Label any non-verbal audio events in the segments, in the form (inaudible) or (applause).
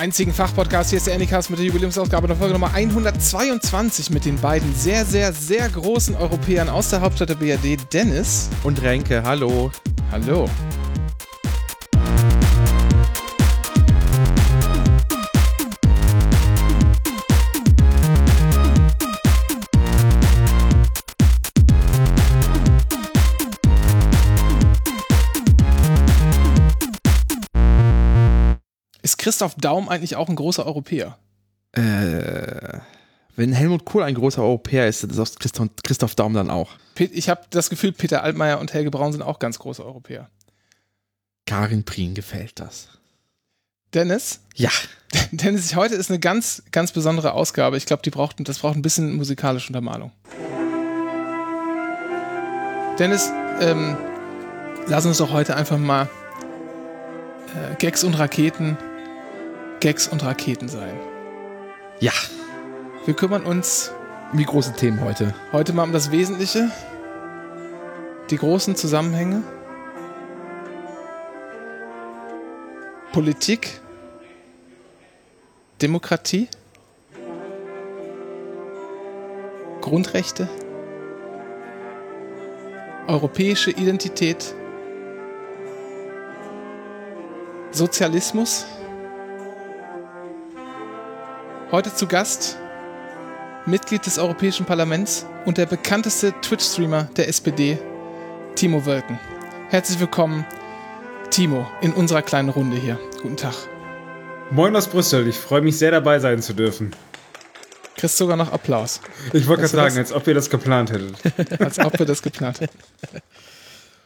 einzigen Fachpodcast. Hier ist der Anycast mit der Jubiläumsausgabe der Folge Nummer 122 mit den beiden sehr, sehr, sehr großen Europäern aus der Hauptstadt der BRD, Dennis und Renke. Hallo. Hallo. Christoph Daum eigentlich auch ein großer Europäer? Äh, wenn Helmut Kohl ein großer Europäer ist, dann ist auch Christoph, Christoph Daum dann auch. Ich habe das Gefühl, Peter Altmaier und Helge Braun sind auch ganz große Europäer. Karin Prien gefällt das. Dennis? Ja. (laughs) Dennis, heute ist eine ganz, ganz besondere Ausgabe. Ich glaube, die braucht, das braucht ein bisschen musikalische Untermalung. Dennis, ähm, lass uns doch heute einfach mal äh, Gags und Raketen Gags und Raketen sein. Ja. Wir kümmern uns um die großen Themen heute. Heute mal um das Wesentliche, die großen Zusammenhänge, Politik, Demokratie, Grundrechte, europäische Identität, Sozialismus. Heute zu Gast Mitglied des Europäischen Parlaments und der bekannteste Twitch-Streamer der SPD, Timo Wölken. Herzlich willkommen, Timo, in unserer kleinen Runde hier. Guten Tag. Moin aus Brüssel, ich freue mich sehr dabei sein zu dürfen. Kriegst sogar noch Applaus. Ich wollte gerade sagen, als ob ihr das geplant hättet. (laughs) als ob wir das geplant hätten.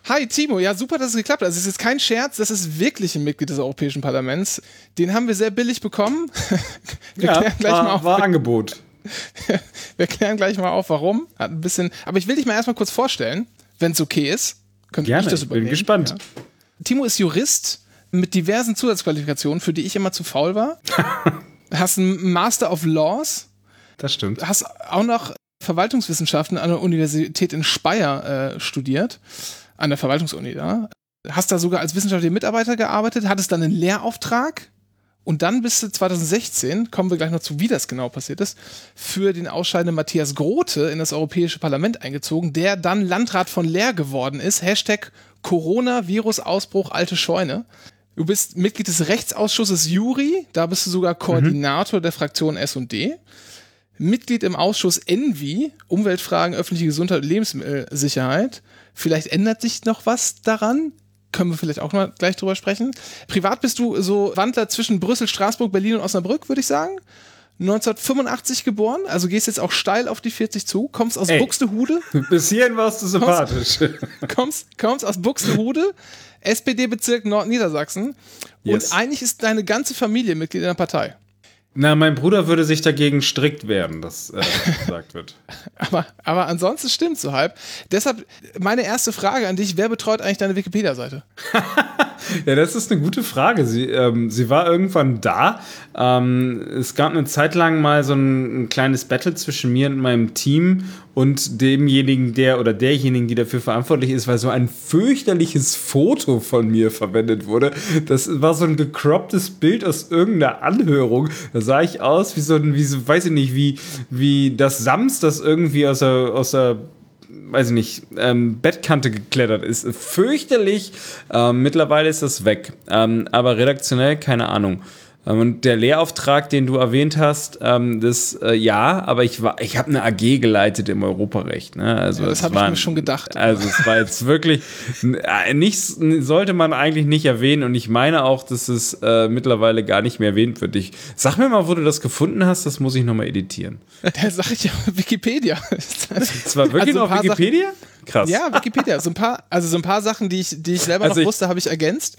Hi Timo, ja super, dass es geklappt hat. Also es ist kein Scherz, das ist wirklich ein Mitglied des Europäischen Parlaments. Den haben wir sehr billig bekommen. (laughs) wir ja, klären gleich war, mal auf. War Angebot. (laughs) wir klären gleich mal auf, warum. Hat ein bisschen. Aber ich will dich mal erstmal kurz vorstellen, wenn es okay ist. Könnte Gerne, ich das übernehmen. Bin gespannt. Ja. Timo ist Jurist mit diversen Zusatzqualifikationen, für die ich immer zu faul war. (laughs) hast einen Master of Laws. Das stimmt. Hast auch noch Verwaltungswissenschaften an der Universität in Speyer äh, studiert an der Verwaltungsuni da. Hast da sogar als wissenschaftlicher Mitarbeiter gearbeitet, hattest dann einen Lehrauftrag und dann bist du 2016, kommen wir gleich noch zu, wie das genau passiert ist, für den ausscheidenden Matthias Grote in das Europäische Parlament eingezogen, der dann Landrat von Leer geworden ist. Hashtag Corona-Virus-Ausbruch alte Scheune. Du bist Mitglied des Rechtsausschusses Juri, da bist du sogar Koordinator mhm. der Fraktion S&D. Mitglied im Ausschuss ENVI, Umweltfragen, öffentliche Gesundheit und Lebensmittelsicherheit. Vielleicht ändert sich noch was daran. Können wir vielleicht auch mal gleich drüber sprechen. Privat bist du so Wandler zwischen Brüssel, Straßburg, Berlin und Osnabrück, würde ich sagen. 1985 geboren, also gehst jetzt auch steil auf die 40 zu, kommst aus Ey, Buxtehude. Bis hierhin warst du sympathisch. Kommst, (laughs) kommst, kommst aus Buxtehude, SPD-Bezirk Nordniedersachsen yes. und eigentlich ist deine ganze Familie Mitglied in der Partei. Na, mein Bruder würde sich dagegen strikt wehren, dass äh, (laughs) gesagt wird. aber, aber ansonsten stimmt so halb. Deshalb meine erste Frage an dich: Wer betreut eigentlich deine Wikipedia-Seite? (laughs) ja, das ist eine gute Frage. Sie, ähm, sie war irgendwann da. Ähm, es gab eine Zeit lang mal so ein, ein kleines Battle zwischen mir und meinem Team und demjenigen, der oder derjenigen, die dafür verantwortlich ist, weil so ein fürchterliches Foto von mir verwendet wurde. Das war so ein gecropptes Bild aus irgendeiner Anhörung. Da sah ich aus wie so ein, wie so, weiß ich nicht, wie, wie das Sams, das irgendwie aus der, aus der weiß ich nicht, ähm, Bettkante geklettert ist. Fürchterlich. Ähm, mittlerweile ist das weg. Ähm, aber redaktionell keine Ahnung. Ähm, und der Lehrauftrag, den du erwähnt hast, ähm, das äh, ja, aber ich war, ich habe eine AG geleitet im Europarecht. Ne? Also ja, das habe ich mir schon gedacht. Also es war jetzt wirklich äh, nichts sollte man eigentlich nicht erwähnen und ich meine auch, dass es äh, mittlerweile gar nicht mehr erwähnt wird. Ich sag mir mal, wo du das gefunden hast, das muss ich nochmal editieren. Da sag ich ja Wikipedia. Das war wirklich also noch Wikipedia? Sachen, Krass. Ja, Wikipedia. So ein paar, also so ein paar Sachen, die ich, die ich selber also noch wusste, habe ich ergänzt.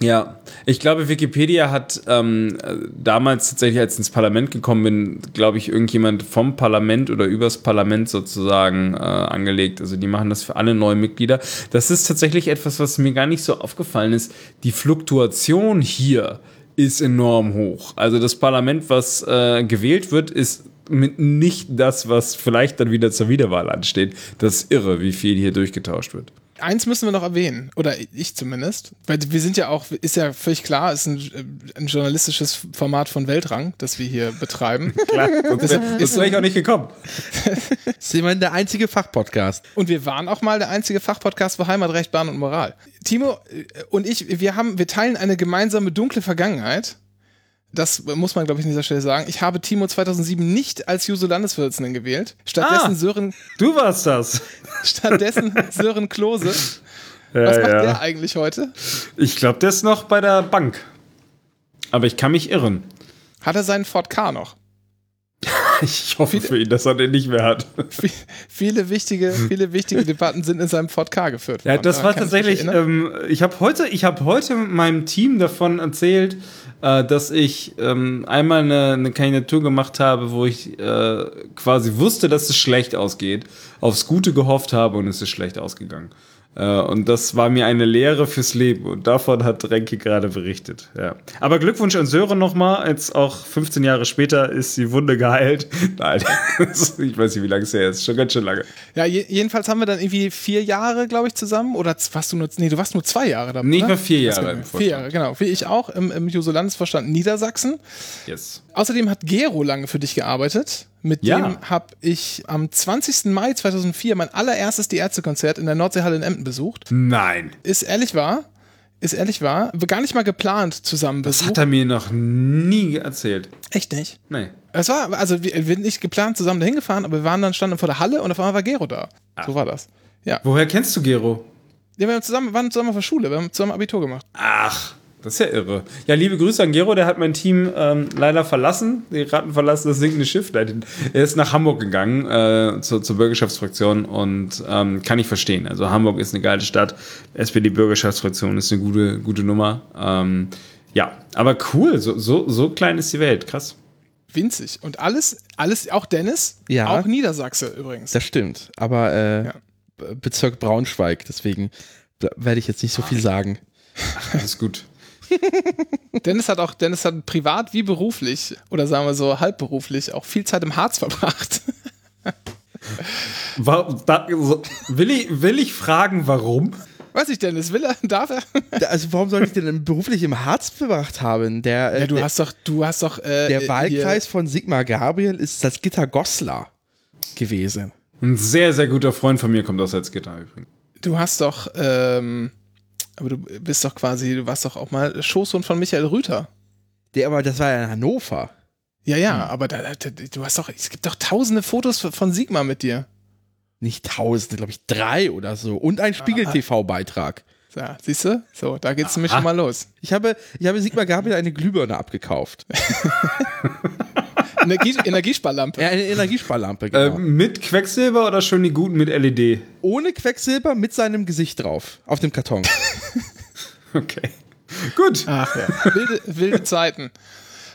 Ja, ich glaube, Wikipedia hat ähm, damals tatsächlich, als ich ins Parlament gekommen bin, glaube ich, irgendjemand vom Parlament oder übers Parlament sozusagen äh, angelegt. Also die machen das für alle neuen Mitglieder. Das ist tatsächlich etwas, was mir gar nicht so aufgefallen ist. Die Fluktuation hier ist enorm hoch. Also das Parlament, was äh, gewählt wird, ist mit nicht das, was vielleicht dann wieder zur Wiederwahl ansteht. Das ist irre, wie viel hier durchgetauscht wird. Eins müssen wir noch erwähnen, oder ich zumindest, weil wir sind ja auch, ist ja völlig klar, ist ein, ein journalistisches Format von Weltrang, das wir hier betreiben. (laughs) Klar, sonst wäre wär ich auch nicht gekommen. Das (laughs) ist immerhin der einzige Fachpodcast. Und wir waren auch mal der einzige Fachpodcast für Heimatrecht, Bahn und Moral. Timo äh, und ich, wir haben, wir teilen eine gemeinsame dunkle Vergangenheit. Das muss man, glaube ich, an dieser Stelle sagen. Ich habe Timo 2007 nicht als Juso Landesvorsitzenden gewählt. Stattdessen Ah. Sören, Du warst das. (laughs) stattdessen Sören Klose. Ja, Was macht ja. der eigentlich heute? Ich glaube, der ist noch bei der Bank. Aber ich kann mich irren. Hat er seinen Ford K noch? (laughs) Ich hoffe für ihn, dass er den nicht mehr hat. Vi- viele wichtige, viele wichtige Debatten sind in seinem Ford K geführt Ja, worden. das Daran war ich tatsächlich. erinnern. Ähm, ich habe heute, ich habe heute meinem Team davon erzählt, äh, dass ich ähm, einmal eine, eine Kandidatur gemacht habe, wo ich äh, quasi wusste, dass es schlecht ausgeht, aufs Gute gehofft habe und es ist schlecht ausgegangen. Äh, und das war mir eine Lehre fürs Leben und davon hat Renke gerade berichtet. Ja. Aber Glückwunsch an Sören nochmal. Jetzt auch 15 Jahre später ist die Wunde geheilt. (laughs) Nein, ich weiß nicht, wie lange es her ist. Schon ganz schön lange. Ja, je, jedenfalls haben wir dann irgendwie vier Jahre, glaube ich, zusammen. Oder warst du nur, nee, du warst nur zwei Jahre dabei. Nicht oder? mal vier Jahre im Vier. Jahre, genau. Wie ich auch im, im Juso Landesvorstand Niedersachsen. Yes. Außerdem hat Gero lange für dich gearbeitet. Mit Ja. dem habe ich am 20. Mai 2004 mein allererstes Die Ärzte-Konzert in der Nordseehalle in Emden besucht. Nein. Ist ehrlich wahr. Ist ehrlich wahr. Gar nicht mal geplant zusammen Das besucht. hat er mir noch nie erzählt. Echt nicht. Nee. Es war, also wir, wir sind nicht geplant zusammen dahin gefahren, aber wir waren dann, standen vor der Halle und auf einmal war Gero da. So war das. Ja. Woher kennst du Gero? ja wir haben zusammen, waren zusammen auf der Schule, wir haben zusammen Abitur gemacht. Ach, das ist ja irre. Ja, liebe Grüße an Gero, der hat mein Team ähm, leider verlassen. Die Ratten verlassen das sinkende Schiff. Er ist nach Hamburg gegangen, äh, zur, zur Bürgerschaftsfraktion und ähm, kann ich verstehen. Also Hamburg ist eine geile Stadt. SPD-Bürgerschaftsfraktion ist eine gute, gute Nummer. Ähm, ja, aber cool, so, so, so klein ist die Welt. Krass. Winzig. Und alles, alles, auch Dennis, Ja. auch Niedersachse übrigens. Das stimmt. Aber äh, Ja. Bezirk Braunschweig, deswegen werde ich jetzt nicht so viel sagen. Alles gut. (laughs) Dennis hat auch, Dennis hat privat wie beruflich, oder sagen wir so halbberuflich, auch viel Zeit im Harz verbracht. Wa- da, so, will, ich, will ich fragen, warum? Weiß ich, Dennis, will er, darf er? Da- Also warum soll ich den denn beruflich im Harz verbracht haben? Der, äh, Ja, du der, hast doch, du hast doch, äh, der äh, Wahlkreis von Sigmar Gabriel ist Salzgitter Goslar gewesen. Ein sehr, sehr guter Freund von mir kommt aus Salzgitter übrigens. Hier, du hast doch, ähm, aber du bist doch quasi, du warst doch auch mal Schoßhund von Michael Rüther. Der aber, das war ja in Hannover. Ja, ja, aber da, da, du hast doch, es gibt doch tausende Fotos von Sigmar mit dir. Nicht tausende, glaube ich, drei oder so. Und ein Spiegel-TV-Beitrag. Ja, siehst du? So, da geht's nämlich schon mal los. Ich habe, ich habe Sigmar Gabriel eine Glühbirne abgekauft. (laughs) Energie, Energiesparlampe. Ja, eine Energiesparlampe, genau. Ähm, mit Quecksilber oder schon die guten mit LED? Ohne Quecksilber mit seinem Gesicht drauf. Auf dem Karton. (laughs) Okay. Gut. Ach ja, wilde, wilde Zeiten.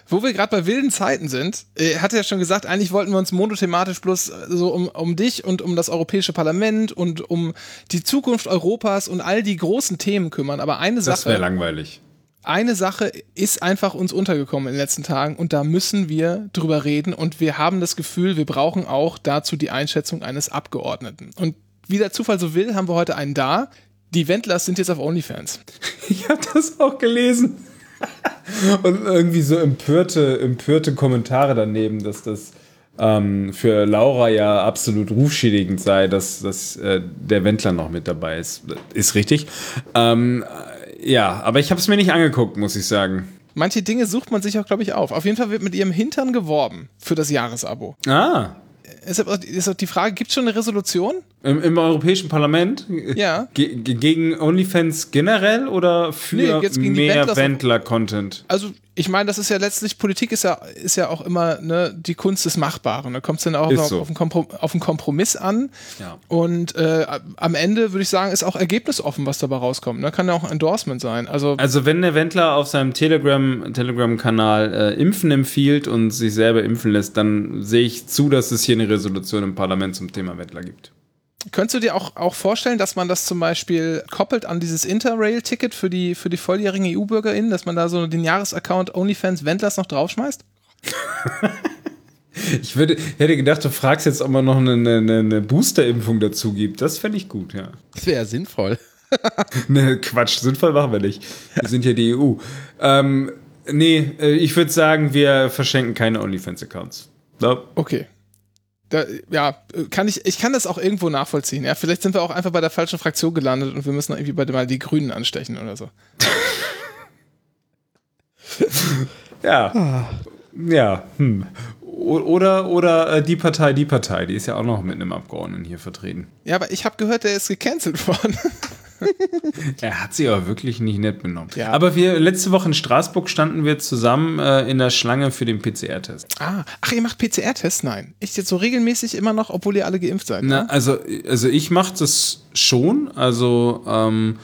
Wo wir gerade bei wilden Zeiten sind, äh, hat er ja schon gesagt, eigentlich wollten wir uns monothematisch bloß äh, so um, um dich und um das Europäische Parlament und um die Zukunft Europas und all die großen Themen kümmern. Aber eine Das wäre Sache, langweilig. Eine Sache ist einfach uns untergekommen in den letzten Tagen und da müssen wir drüber reden und wir haben das Gefühl, wir brauchen auch dazu die Einschätzung eines Abgeordneten. Und wie der Zufall so will, haben wir heute einen da. Die Wendlers sind jetzt auf OnlyFans. (laughs) Ich habe das auch gelesen. (laughs) Und irgendwie so empörte, empörte Kommentare daneben, dass das ähm, für Laura ja absolut rufschädigend sei, dass, dass äh, der Wendler noch mit dabei ist. Ist richtig. Ähm, äh, ja, aber ich habe es mir nicht angeguckt, muss ich sagen. Manche Dinge sucht man sich auch, glaube ich, auf. Auf jeden Fall wird mit ihrem Hintern geworben für das Jahresabo. Ah, ist auch die Frage, gibt es schon eine Resolution? im, im Europäischen Parlament? Ja. Ge ge- gegen OnlyFans generell oder für Nee, mehr Wendler-Content? Also, ich meine, das ist ja letztlich, Politik ist ja, ist ja auch immer ne, die Kunst des Machbaren. Da kommt es dann auch so. auf, einen Komprom auf einen Kompromiss an. Ja. Und äh, am Ende würde ich sagen, ist auch ergebnisoffen, was dabei rauskommt. Ne? Kann ja auch ein Endorsement sein. Also, Also wenn der Wendler auf seinem Telegram- Telegram-Kanal äh, Impfen empfiehlt und sich selber impfen lässt, dann sehe ich zu, dass es hier eine Resolution im Parlament zum Thema Wendler gibt. Könntest du dir auch, auch vorstellen, dass man das zum Beispiel koppelt an dieses Interrail-Ticket für die, für die volljährigen EU-BürgerInnen, dass man da so den Jahresaccount OnlyFans Wendlers noch draufschmeißt? (laughs) Ich würde, hätte gedacht, du fragst jetzt, ob man noch eine, eine, eine Booster-Impfung dazu gibt. Das fände ich gut, ja. Das wäre ja sinnvoll. (laughs) ne, Quatsch, sinnvoll machen wir nicht. Wir sind ja die EU. Ähm, nee, äh, ich würde sagen, wir verschenken keine OnlyFans-Accounts. No. Okay. Da, ja, kann ich, ich kann das auch irgendwo nachvollziehen. Ja, vielleicht sind wir auch einfach bei der falschen Fraktion gelandet und wir müssen irgendwie bei mal die Grünen anstechen oder so. (laughs) ja. Ja. Hm. Oder, oder äh, die Partei, die Partei, die ist ja auch noch mit einem Abgeordneten hier vertreten. Ja, aber ich habe gehört, der ist gecancelt (laughs) worden. (laughs) er hat sie aber wirklich nicht nett benommen. Ja. Aber wir letzte Woche in Straßburg standen wir zusammen äh, in der Schlange für den PCR-Test. Ah, ach, ihr macht PCR-Tests? Nein. Ich jetzt so regelmäßig immer noch, obwohl ihr alle geimpft seid. Na, also, also ich mache das schon. Also ähm,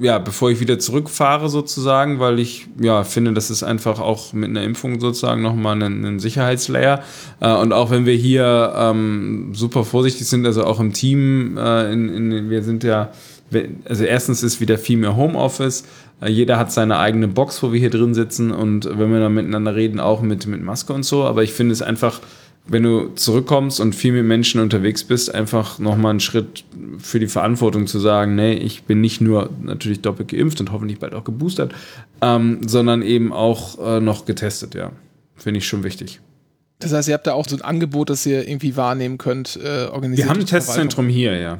ja, bevor ich wieder zurückfahre sozusagen, weil ich ja finde, das ist einfach auch mit einer Impfung sozusagen nochmal ein, ein Sicherheitslayer. Äh, und auch wenn wir hier ähm, super vorsichtig sind, also auch im Team, äh, in, in, wir sind ja, also erstens ist wieder viel mehr Homeoffice. Äh, jeder hat seine eigene Box, wo wir hier drin sitzen und wenn wir dann miteinander reden, auch mit, mit Maske und so. Aber ich finde es einfach wenn du zurückkommst und viel mit Menschen unterwegs bist, einfach nochmal einen Schritt für die Verantwortung zu sagen, nee, ich bin nicht nur natürlich doppelt geimpft und hoffentlich bald auch geboostert, ähm, sondern eben auch äh, noch getestet, ja. Finde ich schon wichtig. Das heißt, ihr habt da auch so ein Angebot, das ihr irgendwie wahrnehmen könnt, äh, organisiert. Wir haben ein Testzentrum hier, ja.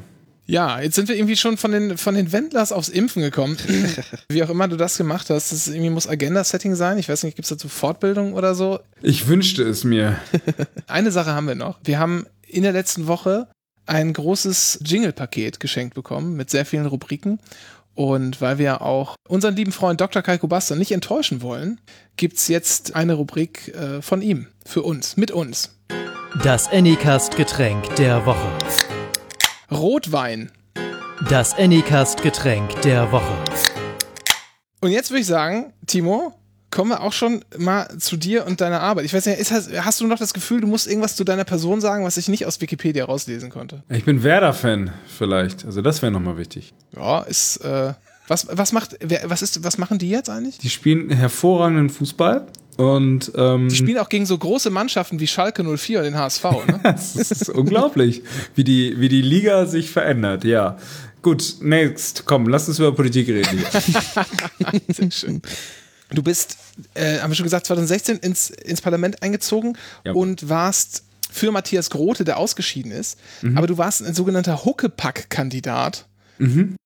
Ja, jetzt sind wir irgendwie schon von den, von den Wendlers aufs Impfen gekommen. (laughs) Wie auch immer du das gemacht hast, das irgendwie muss Agenda-Setting sein. Ich weiß nicht, gibt es dazu Fortbildung oder so? Ich wünschte es mir. (laughs) Eine Sache haben wir noch. Wir haben in der letzten Woche ein großes Jingle-Paket geschenkt bekommen mit sehr vielen Rubriken. Und weil wir auch unseren lieben Freund Dr. Kai Kubasta nicht enttäuschen wollen, gibt es jetzt eine Rubrik äh, von ihm, für uns, mit uns. Das Anycast-Getränk der Woche. Rotwein. Das Anycast-Getränk der Woche. Und jetzt würde ich sagen, Timo, kommen wir auch schon mal zu dir und deiner Arbeit. Ich weiß nicht, ist, hast du noch das Gefühl, du musst irgendwas zu deiner Person sagen, was ich nicht aus Wikipedia rauslesen konnte? Ich bin Werder-Fan, vielleicht. Also das wäre nochmal wichtig. Ja, ist. Äh, was, was, macht, was, ist, was machen die jetzt eigentlich? Die spielen hervorragenden Fußball. Und, ähm, die spielen auch gegen so große Mannschaften wie Schalke 04 und den HSV. Ne? (laughs) das ist unglaublich, wie die, wie die Liga sich verändert, ja. Gut, next, komm, lass uns über Politik reden. (laughs) Sehr schön. Du bist, äh, haben wir schon gesagt, 2016 ins, ins Parlament eingezogen ja. und warst für Matthias Grote, der ausgeschieden ist. Mhm. Aber du warst ein sogenannter Huckepack-Kandidat. Mhm.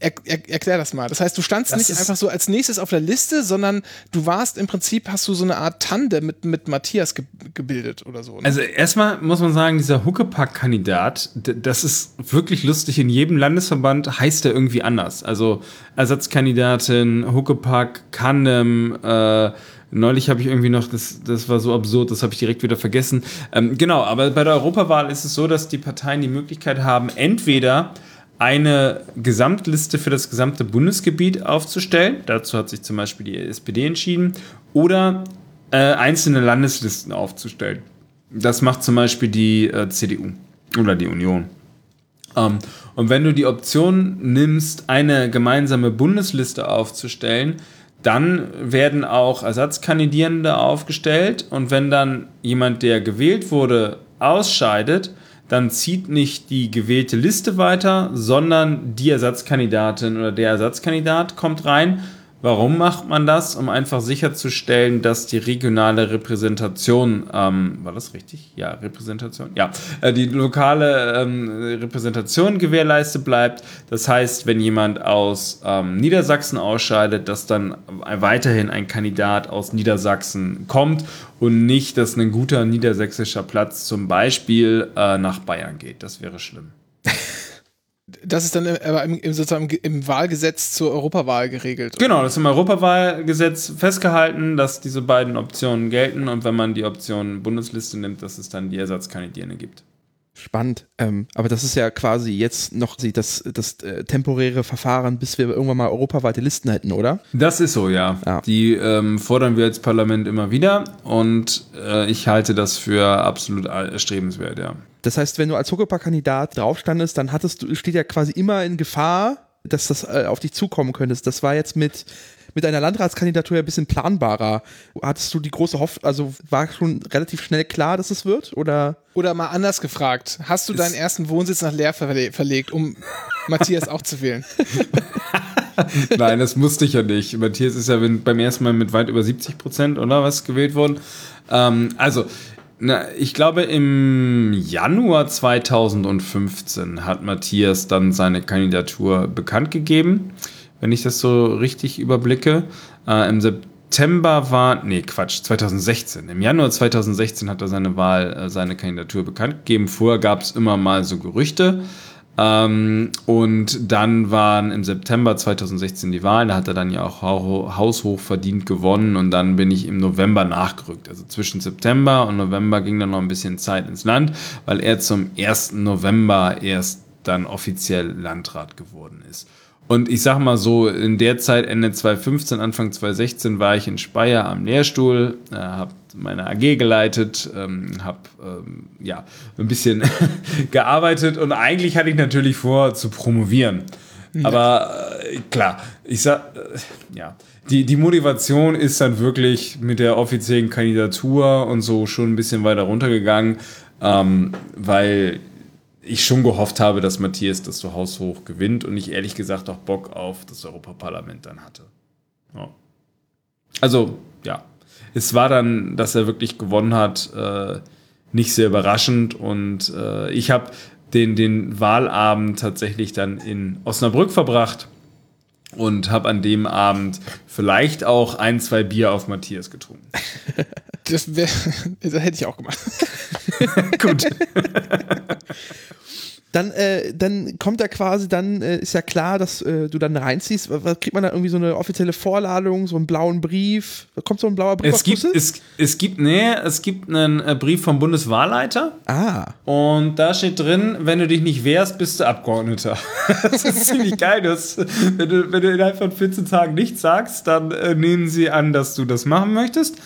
Er, er, erklär das mal. Das heißt, du standst das nicht einfach so als nächstes auf der Liste, sondern du warst im Prinzip, hast du so eine Art Tande mit, mit Matthias ge gebildet oder so. Ne? Also erstmal muss man sagen, dieser Huckepack-Kandidat, das ist wirklich lustig. In jedem Landesverband heißt er irgendwie anders. Also Ersatzkandidatin, Huckepack, Kandem, äh, Neulich habe ich irgendwie noch, das, das war so absurd, das habe ich direkt wieder vergessen. Ähm, genau, aber bei der Europawahl ist es so, dass die Parteien die Möglichkeit haben, entweder eine Gesamtliste für das gesamte Bundesgebiet aufzustellen. Dazu hat sich zum Beispiel die SPD entschieden. Oder äh, einzelne Landeslisten aufzustellen. Das macht zum Beispiel die äh, CDU oder die Union. Ähm, und wenn du die Option nimmst, eine gemeinsame Bundesliste aufzustellen, dann werden auch Ersatzkandidierende aufgestellt. Und wenn dann jemand, der gewählt wurde, ausscheidet, dann zieht nicht die gewählte Liste weiter, sondern die Ersatzkandidatin oder der Ersatzkandidat kommt rein Warum macht man das? Um einfach sicherzustellen, dass die regionale Repräsentation, ähm, war das richtig? Ja, Repräsentation? Ja, äh, die lokale ähm, Repräsentation gewährleistet bleibt. Das heißt, wenn jemand aus ähm, Niedersachsen ausscheidet, dass dann weiterhin ein Kandidat aus Niedersachsen kommt und nicht, dass ein guter niedersächsischer Platz zum Beispiel äh, nach Bayern geht. Das wäre schlimm. Das ist dann aber im, im, sozusagen im Wahlgesetz zur Europawahl geregelt. Genau, das ist im Europawahlgesetz festgehalten, dass diese beiden Optionen gelten und wenn man die Option Bundesliste nimmt, dass es dann die Ersatzkandidierende gibt. Spannend. Ähm, aber das ist ja quasi jetzt noch das, das äh, temporäre Verfahren, bis wir irgendwann mal europaweite Listen hätten, oder? Das ist so, ja. ja. Die ähm, fordern wir als Parlament immer wieder und äh, ich halte das für absolut erstrebenswert, ja. Das heißt, wenn du als Huckepack-Kandidat draufstandest, dann hattest du, steht ja quasi immer in Gefahr, dass das äh, auf dich zukommen könnte. Das war jetzt mit mit deiner Landratskandidatur ja ein bisschen planbarer. Hattest du die große Hoffnung, also war schon relativ schnell klar, dass es wird? Oder? Oder mal anders gefragt, hast du deinen ersten Wohnsitz nach Leer verle verlegt, um Matthias auch zu wählen? (laughs) Nein, das musste ich ja nicht. Matthias ist ja beim ersten Mal mit weit über 70 Prozent oder was gewählt worden. Ähm, also, na, ich glaube, im Januar 2015 hat Matthias dann seine Kandidatur bekannt gegeben, wenn ich das so richtig überblicke. Äh, Im September war, nee, Quatsch, 2016. Im Januar 2016 hat er seine Wahl, äh, seine Kandidatur bekannt gegeben. Vorher gab es immer mal so Gerüchte. Ähm, und dann waren im September 2016 die Wahlen, da hat er dann ja auch haushoch verdient gewonnen und dann bin ich im November nachgerückt. Also zwischen September und November ging dann noch ein bisschen Zeit ins Land, weil er zum 1. November erst dann offiziell Landrat geworden ist. Und ich sag mal so, in der Zeit, Ende 2015, Anfang 2016, war ich in Speyer am Lehrstuhl, äh, habe meine AG geleitet, ähm, habe ähm, ja ein bisschen (laughs) gearbeitet und eigentlich hatte ich natürlich vor zu promovieren. Ja. Aber äh, klar, ich sag, äh, ja, die, die Motivation ist dann wirklich mit der offiziellen Kandidatur und so schon ein bisschen weiter runtergegangen, ähm, weil ich schon gehofft habe, dass Matthias das so haushoch gewinnt und ich ehrlich gesagt auch Bock auf das Europaparlament dann hatte. Ja. Also, ja. Es war dann, dass er wirklich gewonnen hat, äh, nicht sehr überraschend und äh, ich habe den, den Wahlabend tatsächlich dann in Osnabrück verbracht und habe an dem Abend vielleicht auch ein, zwei Bier auf Matthias getrunken. (laughs) Das, wär, (laughs) das hätte ich auch gemacht. (laughs) Gut. dann, äh, dann kommt da quasi, dann äh, ist ja klar, dass äh, du dann reinziehst. Was, kriegt man da irgendwie so eine offizielle Vorladung, so einen blauen Brief? Kommt so ein blauer Brief? Es gibt, es, es gibt, nee, es gibt einen äh, Brief vom Bundeswahlleiter. Ah. Und da steht drin, wenn du dich nicht wehrst, bist du Abgeordneter. (laughs) das ist ziemlich geil. Das, wenn, du, wenn du innerhalb von 14 Tagen nichts sagst, dann äh, nehmen sie an, dass du das machen möchtest.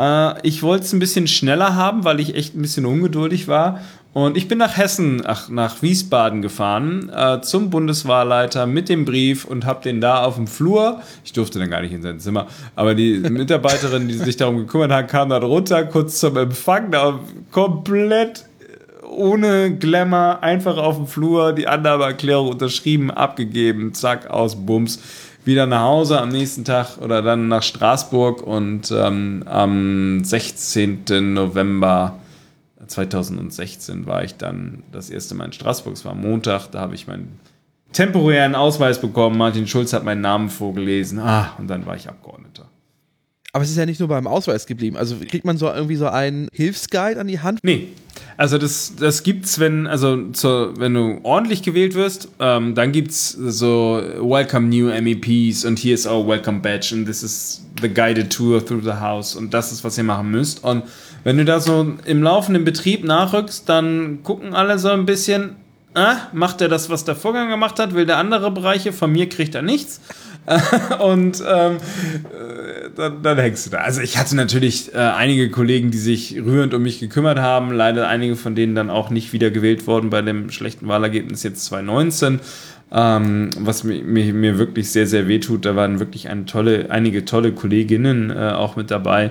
Äh, ich wollte es ein bisschen schneller haben, weil ich echt ein bisschen ungeduldig war. Und ich bin nach Hessen, ach, nach Wiesbaden gefahren, äh, zum Bundeswahlleiter mit dem Brief und habe den da auf dem Flur, ich durfte dann gar nicht in sein Zimmer, aber die (laughs) Mitarbeiterin, die sich darum gekümmert hat, kam dann runter, kurz zum Empfang, da komplett ohne Glamour, einfach auf dem Flur, die Annahmeerklärung unterschrieben, abgegeben, zack, aus, Bums wieder nach Hause am nächsten Tag oder dann nach Straßburg und ähm, am 16. November 2016 war ich dann das erste Mal in Straßburg. Es war Montag, da habe ich meinen temporären Ausweis bekommen. Martin Schulz hat meinen Namen vorgelesen. Ah, und dann war ich Abgeordneter. Aber es ist ja nicht nur beim Ausweis geblieben. Also kriegt man so irgendwie so einen Hilfsguide an die Hand? Nee. Also das, das gibt's, wenn, also wenn du ordentlich gewählt wirst, ähm, dann gibt's so Welcome New MEPs und hier ist auch Welcome Badge und this is the guided tour through the house und das ist, was ihr machen müsst. Und wenn du da so im laufenden Betrieb nachrückst, dann gucken alle so ein bisschen, ah, macht er das, was der Vorgang gemacht hat, will der andere Bereiche, von mir kriegt er nichts. (laughs) und ähm, äh, dann, dann, hängst du da. Also ich hatte natürlich äh, einige Kollegen, die sich rührend um mich gekümmert haben. Leider einige von denen dann auch nicht wieder gewählt worden bei dem schlechten Wahlergebnis jetzt 2019. Ähm, was mir, mir, mir, wirklich sehr, sehr wehtut. Da waren wirklich eine tolle, einige tolle Kolleginnen äh, auch mit dabei.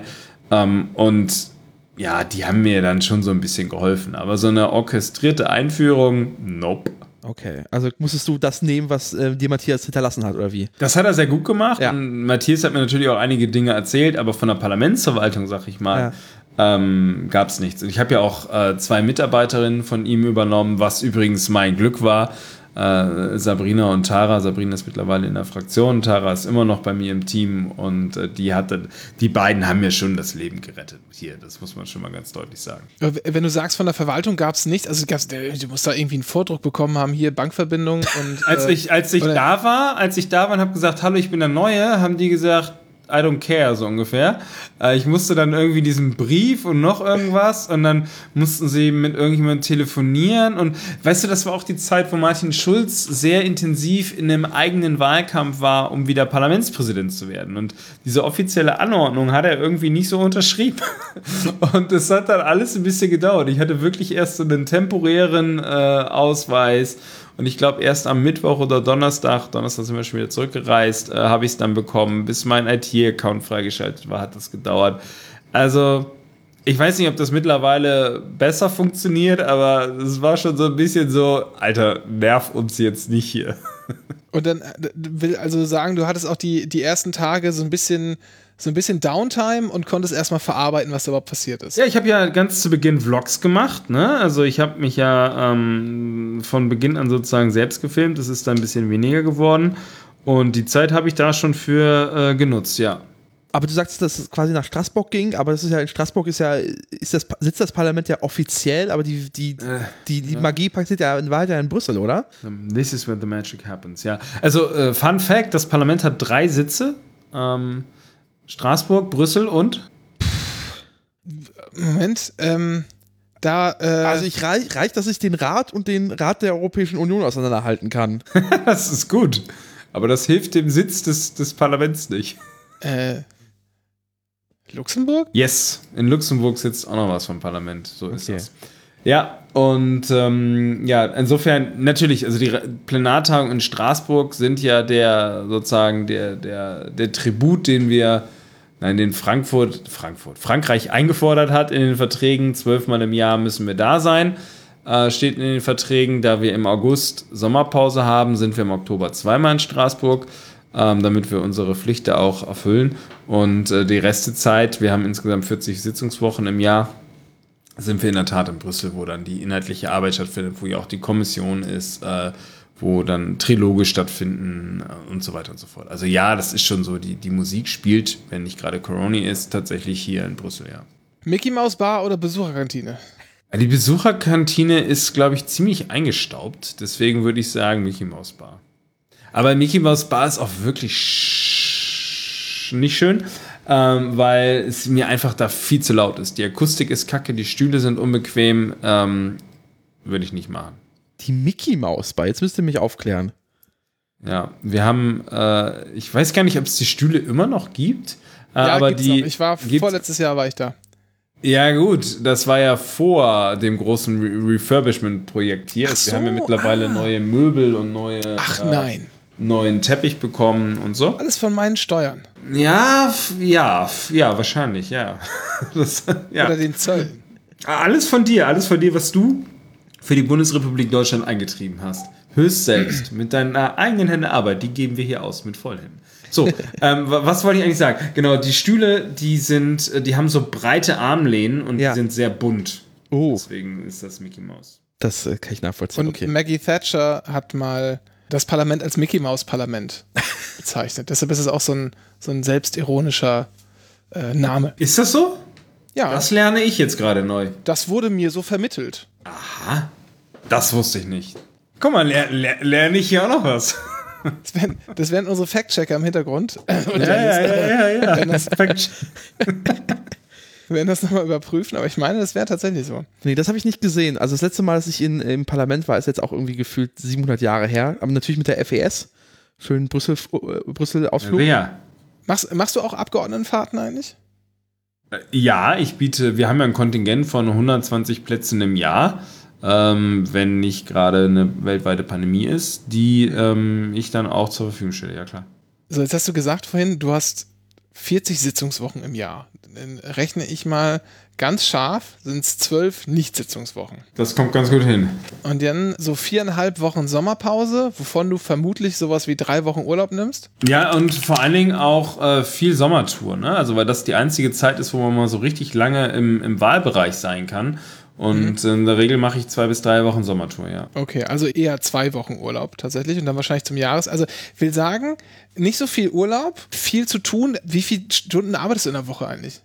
Ähm, und ja, die haben mir dann schon so ein bisschen geholfen. Aber so eine orchestrierte Einführung, nope. Okay, also musstest du das nehmen, was äh, dir Matthias hinterlassen hat, oder wie? Das hat er sehr gut gemacht. Ja. Und Matthias hat mir natürlich auch einige Dinge erzählt, aber von der Parlamentsverwaltung, sag ich mal, ja. ähm, gab es nichts. Und ich habe ja auch äh, zwei Mitarbeiterinnen von ihm übernommen, was übrigens mein Glück war äh, Sabrina und Tara. Sabrina ist mittlerweile in der Fraktion, Tara ist immer noch bei mir im Team und äh, die hatte, die beiden haben mir schon das Leben gerettet. Hier, das muss man schon mal ganz deutlich sagen. Wenn du sagst, von der Verwaltung gab es nichts, also gab's, du musst da irgendwie einen Vordruck bekommen haben, hier Bankverbindung und. als äh, ich, als ich da war, als ich da war und habe gesagt, hallo, ich bin der Neue, haben die gesagt, I don't care, so ungefähr. Äh, ich musste dann irgendwie diesen Brief und noch irgendwas und dann mussten sie mit irgendjemandem telefonieren und weißt du, das war auch die Zeit, wo Martin Schulz sehr intensiv in einem eigenen Wahlkampf war, um wieder Parlamentspräsident zu werden und diese offizielle Anordnung hat er irgendwie nicht so unterschrieben (laughs) und es hat dann alles ein bisschen gedauert. Ich hatte wirklich erst so einen temporären äh, Ausweis Und ich glaube, erst am Mittwoch oder Donnerstag, Donnerstag sind wir schon wieder zurückgereist, äh, habe ich es dann bekommen. Bis mein IT-Account freigeschaltet war, hat das gedauert. Also, ich weiß nicht, ob das mittlerweile besser funktioniert, aber es war schon so ein bisschen so, Alter, nerv uns jetzt nicht hier. (laughs) Und dann äh, will also sagen, du hattest auch die, die ersten Tage so ein bisschen so ein bisschen Downtime und konntest erstmal verarbeiten, was da überhaupt passiert ist. Ja, ich habe ja ganz zu Beginn Vlogs gemacht, ne? Also ich habe mich ja ähm, von Beginn an sozusagen selbst gefilmt. Das ist dann ein bisschen weniger geworden. Und die Zeit habe ich da schon für äh, genutzt, ja. Aber du sagst, dass es quasi nach Straßburg ging, aber das ist ja in Straßburg ist ja, ist das, sitzt das Parlament ja offiziell, aber die, die, Äh, die, die Magie passiert ja in Wahrheit ja in Brüssel, oder? This is where the magic happens, ja. Also, äh, Fun Fact: Das Parlament hat drei Sitze: ähm, Straßburg, Brüssel und. Moment, ähm, da, äh, Also ich reich, reicht, dass ich den Rat und den Rat der Europäischen Union auseinanderhalten kann. (laughs) Das ist gut. Aber das hilft dem Sitz des, des Parlaments nicht. äh, Luxemburg? Yes, in Luxemburg sitzt auch noch was vom Parlament. So ist Okay. das. Ja, und ähm, ja, insofern natürlich, also die Plenartagungen in Straßburg sind ja der sozusagen der, der, der Tribut, den wir, nein, den Frankfurt, Frankfurt, Frankreich eingefordert hat in den Verträgen. Zwölfmal im Jahr müssen wir da sein. Äh, steht in den Verträgen, da wir im August Sommerpause haben, sind wir im Oktober zweimal in Straßburg ähm, damit wir unsere Pflichten auch erfüllen. Und äh, die Restezeit, wir haben insgesamt 40 Sitzungswochen im Jahr, sind wir in der Tat in Brüssel, wo dann die inhaltliche Arbeit stattfindet, wo ja auch die Kommission ist, äh, wo dann Triloge stattfinden äh, und so weiter und so fort. Also ja, das ist schon so, die, die Musik spielt, wenn nicht gerade Corona ist, tatsächlich hier in Brüssel, ja. Mickey Maus Bar oder Besucherkantine? Die Besucherkantine ist, glaube ich, ziemlich eingestaubt. Deswegen würde ich sagen Mickey Mouse Bar. Aber Mickey Mouse Bar ist auch wirklich sch nicht schön, ähm, weil es mir einfach da viel zu laut ist. Die Akustik ist kacke, die Stühle sind unbequem. Ähm, würde ich nicht machen. Die Mickey Maus bei, jetzt müsst ihr mich aufklären. Ja, wir haben, äh, ich weiß gar nicht, ob es die Stühle immer noch gibt. Äh, ja, aber die noch. Ich war vorletztes Jahr war ich da. Ja, gut, das war ja vor dem großen Re Refurbishment-Projekt hier. Ach wir haben ja so, mittlerweile ah. neue Möbel und neue Ach äh, nein, neuen Teppich bekommen und so. alles von meinen Steuern Ja, ja, ja, wahrscheinlich, ja. (laughs) Das, ja. oder den Zöllen. Alles von dir, alles von dir, was du für die Bundesrepublik Deutschland eingetrieben hast. Höchst selbst, (clears throat) mit deiner eigenen Hände Arbeit, die geben wir hier aus mit Vollhänden. So, (laughs) ähm, wa- was wollte ich eigentlich sagen? Genau, die Stühle, die sind, äh, die haben so breite Armlehnen und Ja. die sind sehr bunt. Oh, Deswegen ist das Mickey Mouse. das äh, kann ich nachvollziehen. Und okay. Maggie Thatcher hat mal das Parlament als Mickey Maus Parlament (laughs) bezeichnet. Deshalb ist es auch so ein, so ein selbstironischer äh, Name. Ist das so? Ja, Das lerne ich jetzt gerade neu. das wurde mir so vermittelt. Das wusste ich nicht. Guck mal, ler ler lerne ich hier auch noch was. (laughs) Das wären, das wären unsere Fact-Checker im Hintergrund. Und Ja, ja, ja, ja, Wenn ja. das- Wir (laughs) werden das nochmal überprüfen, aber ich meine, das wäre tatsächlich so. Nee, das habe ich nicht gesehen. Also das letzte Mal, dass ich in, im Parlament war, ist jetzt auch irgendwie gefühlt 700 Jahre her. Aber natürlich mit der FES. Schönen Brüssel, äh, Brüssel-Ausflug. Ja. Machst, machst du auch Abgeordnetenfahrten eigentlich? Ja, ich biete, wir haben ja ein Kontingent von 120 Plätzen im Jahr, ähm, wenn nicht gerade eine weltweite Pandemie ist, die ähm, ich dann auch zur Verfügung stelle, ja klar. So, jetzt hast du gesagt vorhin, du hast 40 Sitzungswochen im Jahr. Dann rechne ich mal ganz scharf, sind es zwölf Nicht-Sitzungswochen. Das kommt ganz gut hin. Und dann so viereinhalb Wochen Sommerpause, wovon du vermutlich sowas wie drei Wochen Urlaub nimmst. Ja, und vor allen Dingen auch äh, viel Sommertour, ne? Also, weil das die einzige Zeit ist, wo man mal so richtig lange im, im Wahlbereich sein kann. Und in der Regel mache ich zwei bis drei Wochen Sommertour, ja. Okay, also eher zwei Wochen Urlaub tatsächlich und dann wahrscheinlich zum Jahres. Also will sagen, nicht so viel Urlaub, viel zu tun. Wie viele Stunden arbeitest du in der Woche eigentlich?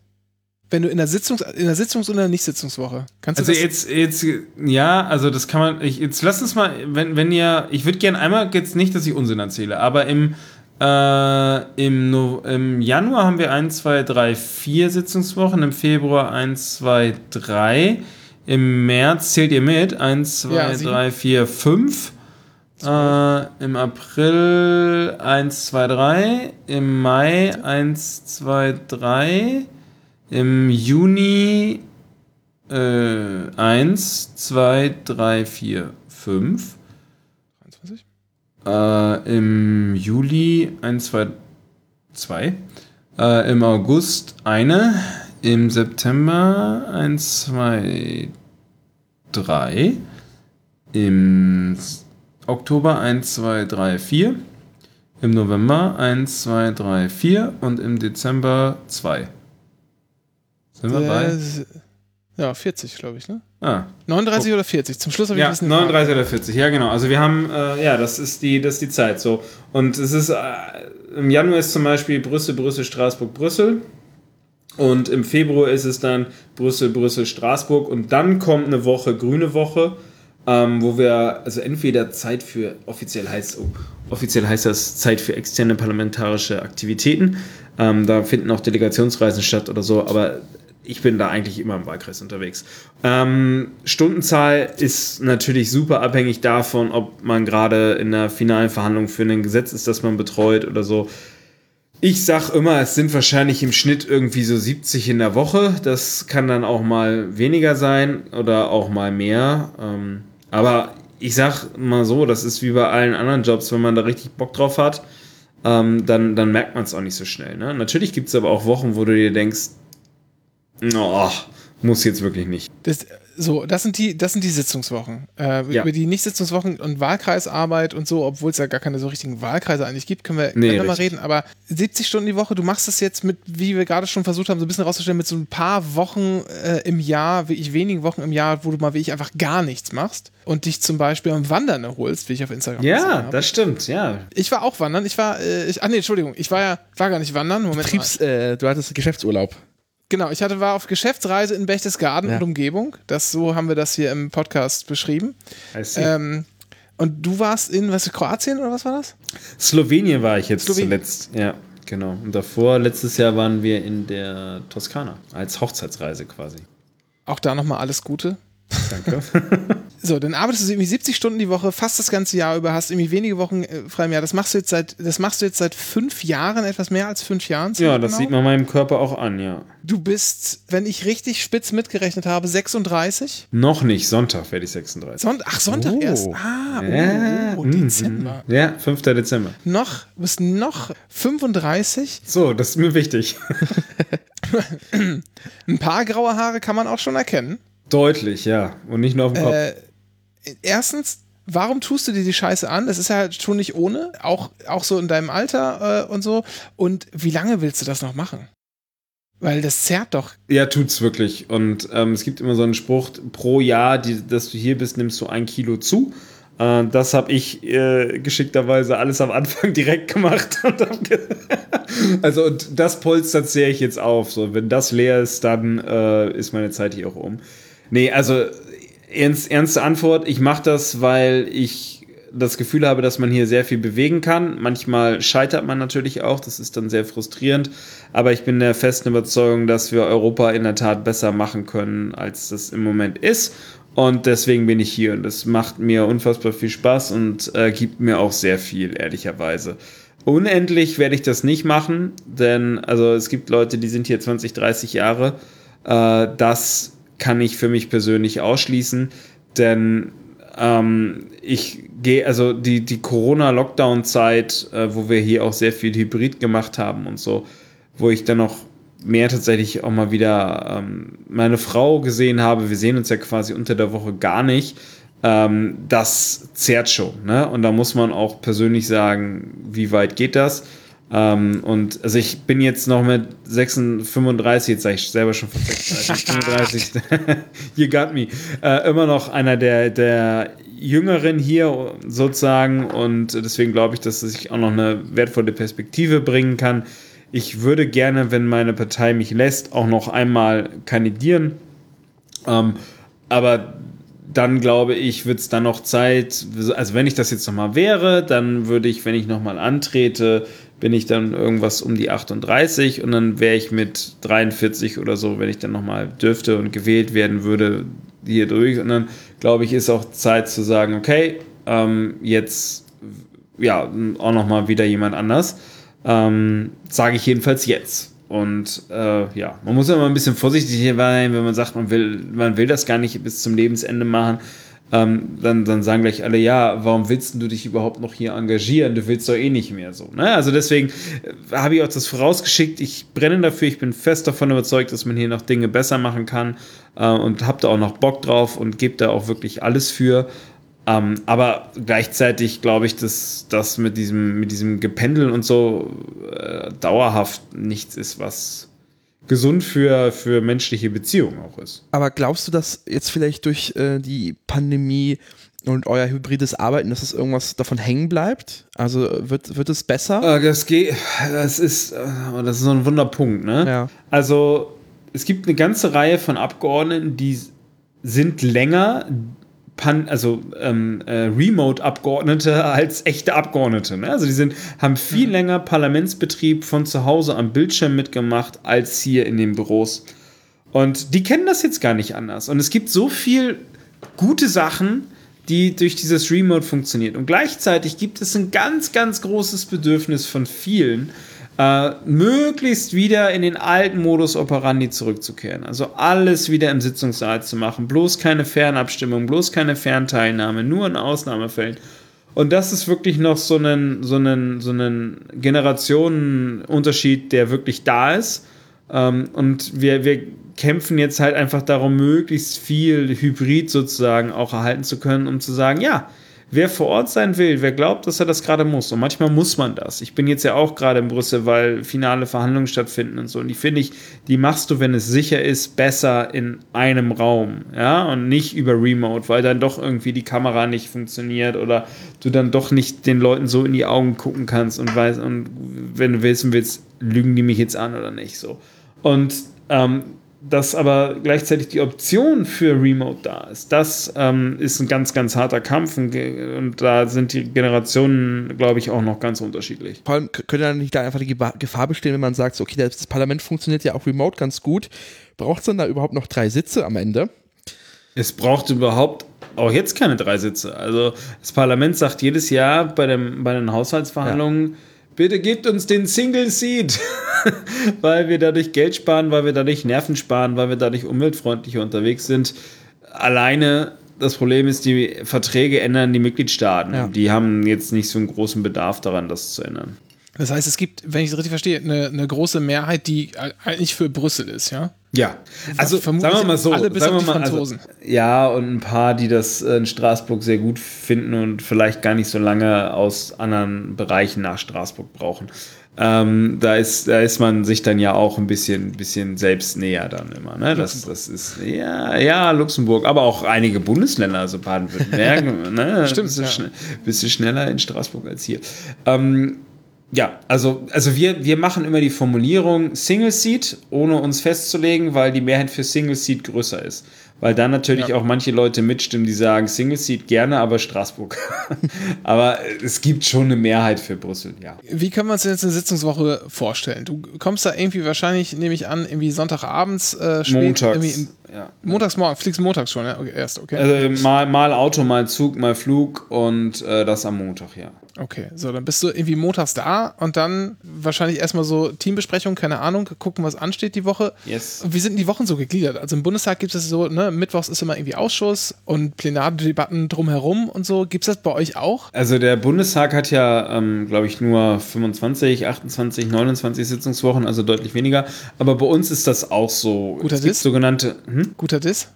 Wenn du in der Sitzungs-, in der Sitzungs- oder Nicht-Sitzungswoche? Kannst du Also jetzt, jetzt, ja, also das kann man, ich, jetzt lass uns mal, wenn, wenn ihr, ich würde gerne einmal, jetzt nicht, dass ich Unsinn erzähle, aber im, äh, im, no, im Januar haben wir 1, 2, 3, 4 Sitzungswochen, im Februar 1, 2, 3, im März zählt ihr mit, 1, 2, Ja, sieben. 3, 4, 5, äh, im April 1, 2, 3, im Mai 1, 2, 3, im Juni äh, 1, 2, 3, 4, 5. 21? Äh, Im Juli 1, 2, 2. Äh, Im August eine. Im September 1, 2, 3. Im Oktober 1, 2, 3, 4. Im November 1, 2, 3, 4. Und im Dezember 2. Sind wir bei? Ja, 40, glaube ich, ne? Ah, 39 oder 40? Zum Schluss habe ich ja, ein bisschen 39 oder 40, ja genau. Also wir haben, äh, ja, das ist die, das ist die Zeit so. Und es ist, äh, im Januar ist zum Beispiel Brüssel, Brüssel, Straßburg, Brüssel. Und im Februar ist es dann Brüssel, Brüssel, Straßburg. Und dann kommt eine Woche, grüne Woche, ähm, wo wir, also entweder Zeit für, offiziell heißt, oh, offiziell heißt das Zeit für externe parlamentarische Aktivitäten. Ähm, da finden auch Delegationsreisen statt oder so, aber ich bin da eigentlich immer im Wahlkreis unterwegs. Ähm, Stundenzahl ist natürlich super abhängig davon, ob man gerade in der finalen Verhandlung für ein Gesetz ist, das man betreut oder so. Ich sag immer, es sind wahrscheinlich im Schnitt irgendwie so 70 in der Woche. Das kann dann auch mal weniger sein oder auch mal mehr. Ähm, aber ich sag mal so, das ist wie bei allen anderen Jobs, wenn man da richtig Bock drauf hat, ähm, dann, dann merkt man es auch nicht so schnell. Ne? Natürlich gibt es aber auch Wochen, wo du dir denkst, oh, muss jetzt wirklich nicht. Das, so, das sind die, das sind die Sitzungswochen. Äh, Ja. Über die Nicht-Sitzungswochen und Wahlkreisarbeit und so, obwohl es ja gar keine so richtigen Wahlkreise eigentlich gibt, können wir Nee, mal reden. Aber 70 Stunden die Woche, du machst das jetzt mit, wie wir gerade schon versucht haben, so ein bisschen rauszustellen, mit so ein paar Wochen äh, im Jahr, wie ich wenigen Wochen im Jahr, wo du mal wie ich einfach gar nichts machst und dich zum Beispiel am Wandern erholst, wie ich auf Instagram gesehen Ja, habe. das stimmt, ja. Ich war auch wandern. Ich war, äh, ich, ah nee, Entschuldigung, ich war ja, war gar nicht wandern. Moment. mal. Betriebs, äh, du hattest Geschäftsurlaub. Genau, ich hatte, war auf Geschäftsreise in Berchtesgaden Ja. und Umgebung. Das, so haben wir das hier im Podcast beschrieben. Ähm, und du warst in, was, Kroatien oder was war das? Slowenien war ich jetzt Slowenien. zuletzt. Ja, genau. Und davor, letztes Jahr, waren wir in der Toskana. Als Hochzeitsreise quasi. Auch da nochmal alles Gute. Danke. (laughs) So, dann arbeitest du irgendwie 70 Stunden die Woche, fast das ganze Jahr über, hast irgendwie wenige Wochen äh, frei im Jahr. Das machst du jetzt seit, das machst du jetzt seit fünf Jahren, etwas mehr als fünf Jahren. ja, das genau. sieht man meinem Körper auch an, ja. Du bist, wenn ich richtig spitz mitgerechnet habe, 36. Noch nicht. Sonntag werde ich 36. Sonnt Ach, Sonntag Oh. erst. Ah, oh, Ja, oh, mhm. Dezember. Ja, 5. Dezember. Noch, du bist noch 35. So, das ist mir wichtig. (laughs) Ein paar graue Haare kann man auch schon erkennen. Deutlich, ja. Und nicht nur auf dem Kopf. Äh, erstens, warum tust du dir die Scheiße an? Das ist ja schon nicht ohne, auch, auch so in deinem Alter äh, und so. Und wie lange willst du das noch machen? Weil das zerrt doch. Ja, tut's wirklich. Und ähm, es gibt immer so einen Spruch, pro Jahr, die, dass du hier bist, nimmst du ein Kilo zu. Äh, das habe ich äh, geschickterweise alles am Anfang (laughs) direkt gemacht. (laughs) (laughs) Also und das polstert zähle ich jetzt auf. So, wenn das leer ist, dann äh, ist meine Zeit hier auch um. Nee, also ernst, ernste Antwort, ich mache das, weil ich das Gefühl habe, dass man hier sehr viel bewegen kann. Manchmal scheitert man natürlich auch, das ist dann sehr frustrierend. Aber ich bin der festen Überzeugung, dass wir Europa in der Tat besser machen können, als das im Moment ist. Und deswegen bin ich hier und das macht mir unfassbar viel Spaß und äh, gibt mir auch sehr viel, ehrlicherweise. Unendlich werde ich das nicht machen, denn also es gibt Leute, die sind hier 20, 30 Jahre. Äh, das kann ich für mich persönlich ausschließen, denn ähm, ich gehe, also die, die Corona-Lockdown-Zeit, äh, wo wir hier auch sehr viel Hybrid gemacht haben und so, wo ich dann noch mehr tatsächlich auch mal wieder ähm, meine Frau gesehen habe. Wir sehen uns ja quasi unter der Woche gar nicht. Ähm, das zehrt schon. Ne? Und da muss man auch persönlich sagen, wie weit geht das? Ähm, und also ich bin jetzt noch mit 36, 35, jetzt sage ich selber schon von 36, 35, you got me, äh, immer noch einer der, der Jüngeren hier sozusagen und deswegen glaube ich, dass ich auch noch eine wertvolle Perspektive bringen kann. Ich würde gerne, wenn meine Partei mich lässt, auch noch einmal kandidieren. Ähm, aber dann glaube ich, wird es dann noch Zeit, also wenn ich das jetzt nochmal wäre, dann würde ich, wenn ich nochmal antrete, bin ich dann irgendwas um die 38 und dann wäre ich mit 43 oder so, wenn ich dann nochmal dürfte und gewählt werden würde, hier durch. Und dann glaube ich, ist auch Zeit zu sagen, okay, ähm, jetzt ja auch nochmal wieder jemand anders. Ähm, Sage ich jedenfalls jetzt. Und äh, ja, man muss immer ein bisschen vorsichtig sein, wenn man sagt, man will, man will das gar nicht bis zum Lebensende machen. ähm, dann, dann sagen gleich alle, ja, warum willst du dich überhaupt noch hier engagieren? Du willst doch eh nicht mehr so. Ne? Also deswegen äh, habe ich auch das vorausgeschickt. Ich brenne dafür, ich bin fest davon überzeugt, dass man hier noch Dinge besser machen kann äh, und habe da auch noch Bock drauf und gebe da auch wirklich alles für. Ähm, aber gleichzeitig glaube ich, dass das mit diesem, mit diesem Gependeln und so äh, dauerhaft nichts ist, was gesund für, für menschliche Beziehungen auch ist. Aber glaubst du, dass jetzt vielleicht durch äh, die Pandemie und euer hybrides Arbeiten, dass es irgendwas davon hängen bleibt? Also wird, wird es besser? Äh, das geht, das ist, äh, das ist so ein Wunderpunkt, ne? Ja. Also, es gibt eine ganze Reihe von Abgeordneten, die sind länger, Pan, also ähm, äh, Remote-Abgeordnete (laughs) als echte Abgeordnete. Ne? Also die sind, haben viel länger Parlamentsbetrieb von zu Hause am Bildschirm mitgemacht als hier in den Büros. Und die kennen das jetzt gar nicht anders. Und es gibt so viel gute Sachen, die durch dieses Remote funktioniert. Und gleichzeitig gibt es ein ganz, ganz großes Bedürfnis von vielen, äh, möglichst wieder in den alten Modus operandi zurückzukehren. Also alles wieder im Sitzungssaal zu machen. Bloß keine Fernabstimmung, bloß keine Fernteilnahme, nur in Ausnahmefällen. Und das ist wirklich noch so ein, so ein, so ein Generationenunterschied, der wirklich da ist. Ähm, und wir, wir kämpfen jetzt halt einfach darum, möglichst viel Hybrid sozusagen auch erhalten zu können, um zu sagen, ja, wer vor Ort sein will, wer glaubt, dass er das gerade muss. Und manchmal muss man das. Ich bin jetzt ja auch gerade in Brüssel, weil finale Verhandlungen stattfinden und so. Und die finde ich, die machst du, wenn es sicher ist, besser in einem Raum. Ja, und nicht über Remote, weil dann doch irgendwie die Kamera nicht funktioniert oder du dann doch nicht den Leuten so in die Augen gucken kannst und weißt, und wenn du wissen willst, lügen die mich jetzt an oder nicht so. Und ähm, dass aber gleichzeitig die Option für Remote da ist. Das ähm, ist ein ganz, ganz harter Kampf und, und da sind die Generationen, glaube ich, auch noch ganz unterschiedlich. Vor allem könnte dann nicht da einfach die Gefahr bestehen, wenn man sagt, so, okay, das Parlament funktioniert ja auch remote ganz gut. Braucht es dann da überhaupt noch drei Sitze am Ende? Es braucht überhaupt auch jetzt keine drei Sitze. Also das Parlament sagt jedes Jahr bei, dem, bei den Haushaltsverhandlungen, bitte gebt uns den Single Seat, (laughs) weil wir dadurch Geld sparen, weil wir dadurch Nerven sparen, weil wir dadurch umweltfreundlicher unterwegs sind. Alleine das Problem ist, die Verträge ändern die Mitgliedstaaten. Ja. Die haben jetzt nicht so einen großen Bedarf daran, das zu ändern. Das heißt, es gibt, wenn ich es richtig verstehe, eine, eine große Mehrheit, die eigentlich für Brüssel ist, ja? Ja, also vermutlich sagen wir mal so, alle bis sagen auf die mal, Franzosen. Also, ja, und ein paar, die das in Straßburg sehr gut finden und vielleicht gar nicht so lange aus anderen Bereichen nach Straßburg brauchen. Ähm, da, ist, da ist man sich dann ja auch ein bisschen, bisschen selbst näher dann immer. Ne? Das, das ist, ja, ja, Luxemburg, aber auch einige Bundesländer, also Baden-Württemberg, (laughs) ne? Stimmt, Bisschen, ja. schn bisschen schneller in Straßburg als hier. Ähm, ja, also, also wir, wir machen immer die Formulierung Single Seat, ohne uns festzulegen, weil die Mehrheit für Single Seat größer ist. Weil dann natürlich Ja. auch manche Leute mitstimmen, die sagen Single Seat gerne, aber Straßburg. (laughs) aber es gibt schon eine Mehrheit für Brüssel, ja. Wie können wir uns jetzt eine Sitzungswoche vorstellen? Du kommst da irgendwie wahrscheinlich, nehme ich an, irgendwie Sonntagabends äh, spät. Montags. Ja. Montags morgen, fliegst montags schon, ja? Okay, erst, okay. Also mal, mal Auto, mal Zug, mal Flug und äh, das am Montag, ja. Okay, so, dann bist du irgendwie montags da und dann wahrscheinlich erstmal so Teambesprechung, keine Ahnung, gucken, was ansteht die Woche. Yes. Und wie sind die Wochen so gegliedert? Also im Bundestag gibt es so, ne, Mittwochs ist immer irgendwie Ausschuss und Plenardebatten drumherum und so. Gibt es das bei euch auch? Also der Bundestag hat ja, ähm, glaube ich, nur 25, 28, 29 Sitzungswochen, also deutlich weniger. Aber bei uns ist das auch so. Guter es Diss? sogenannte. Hm? Guter Diss?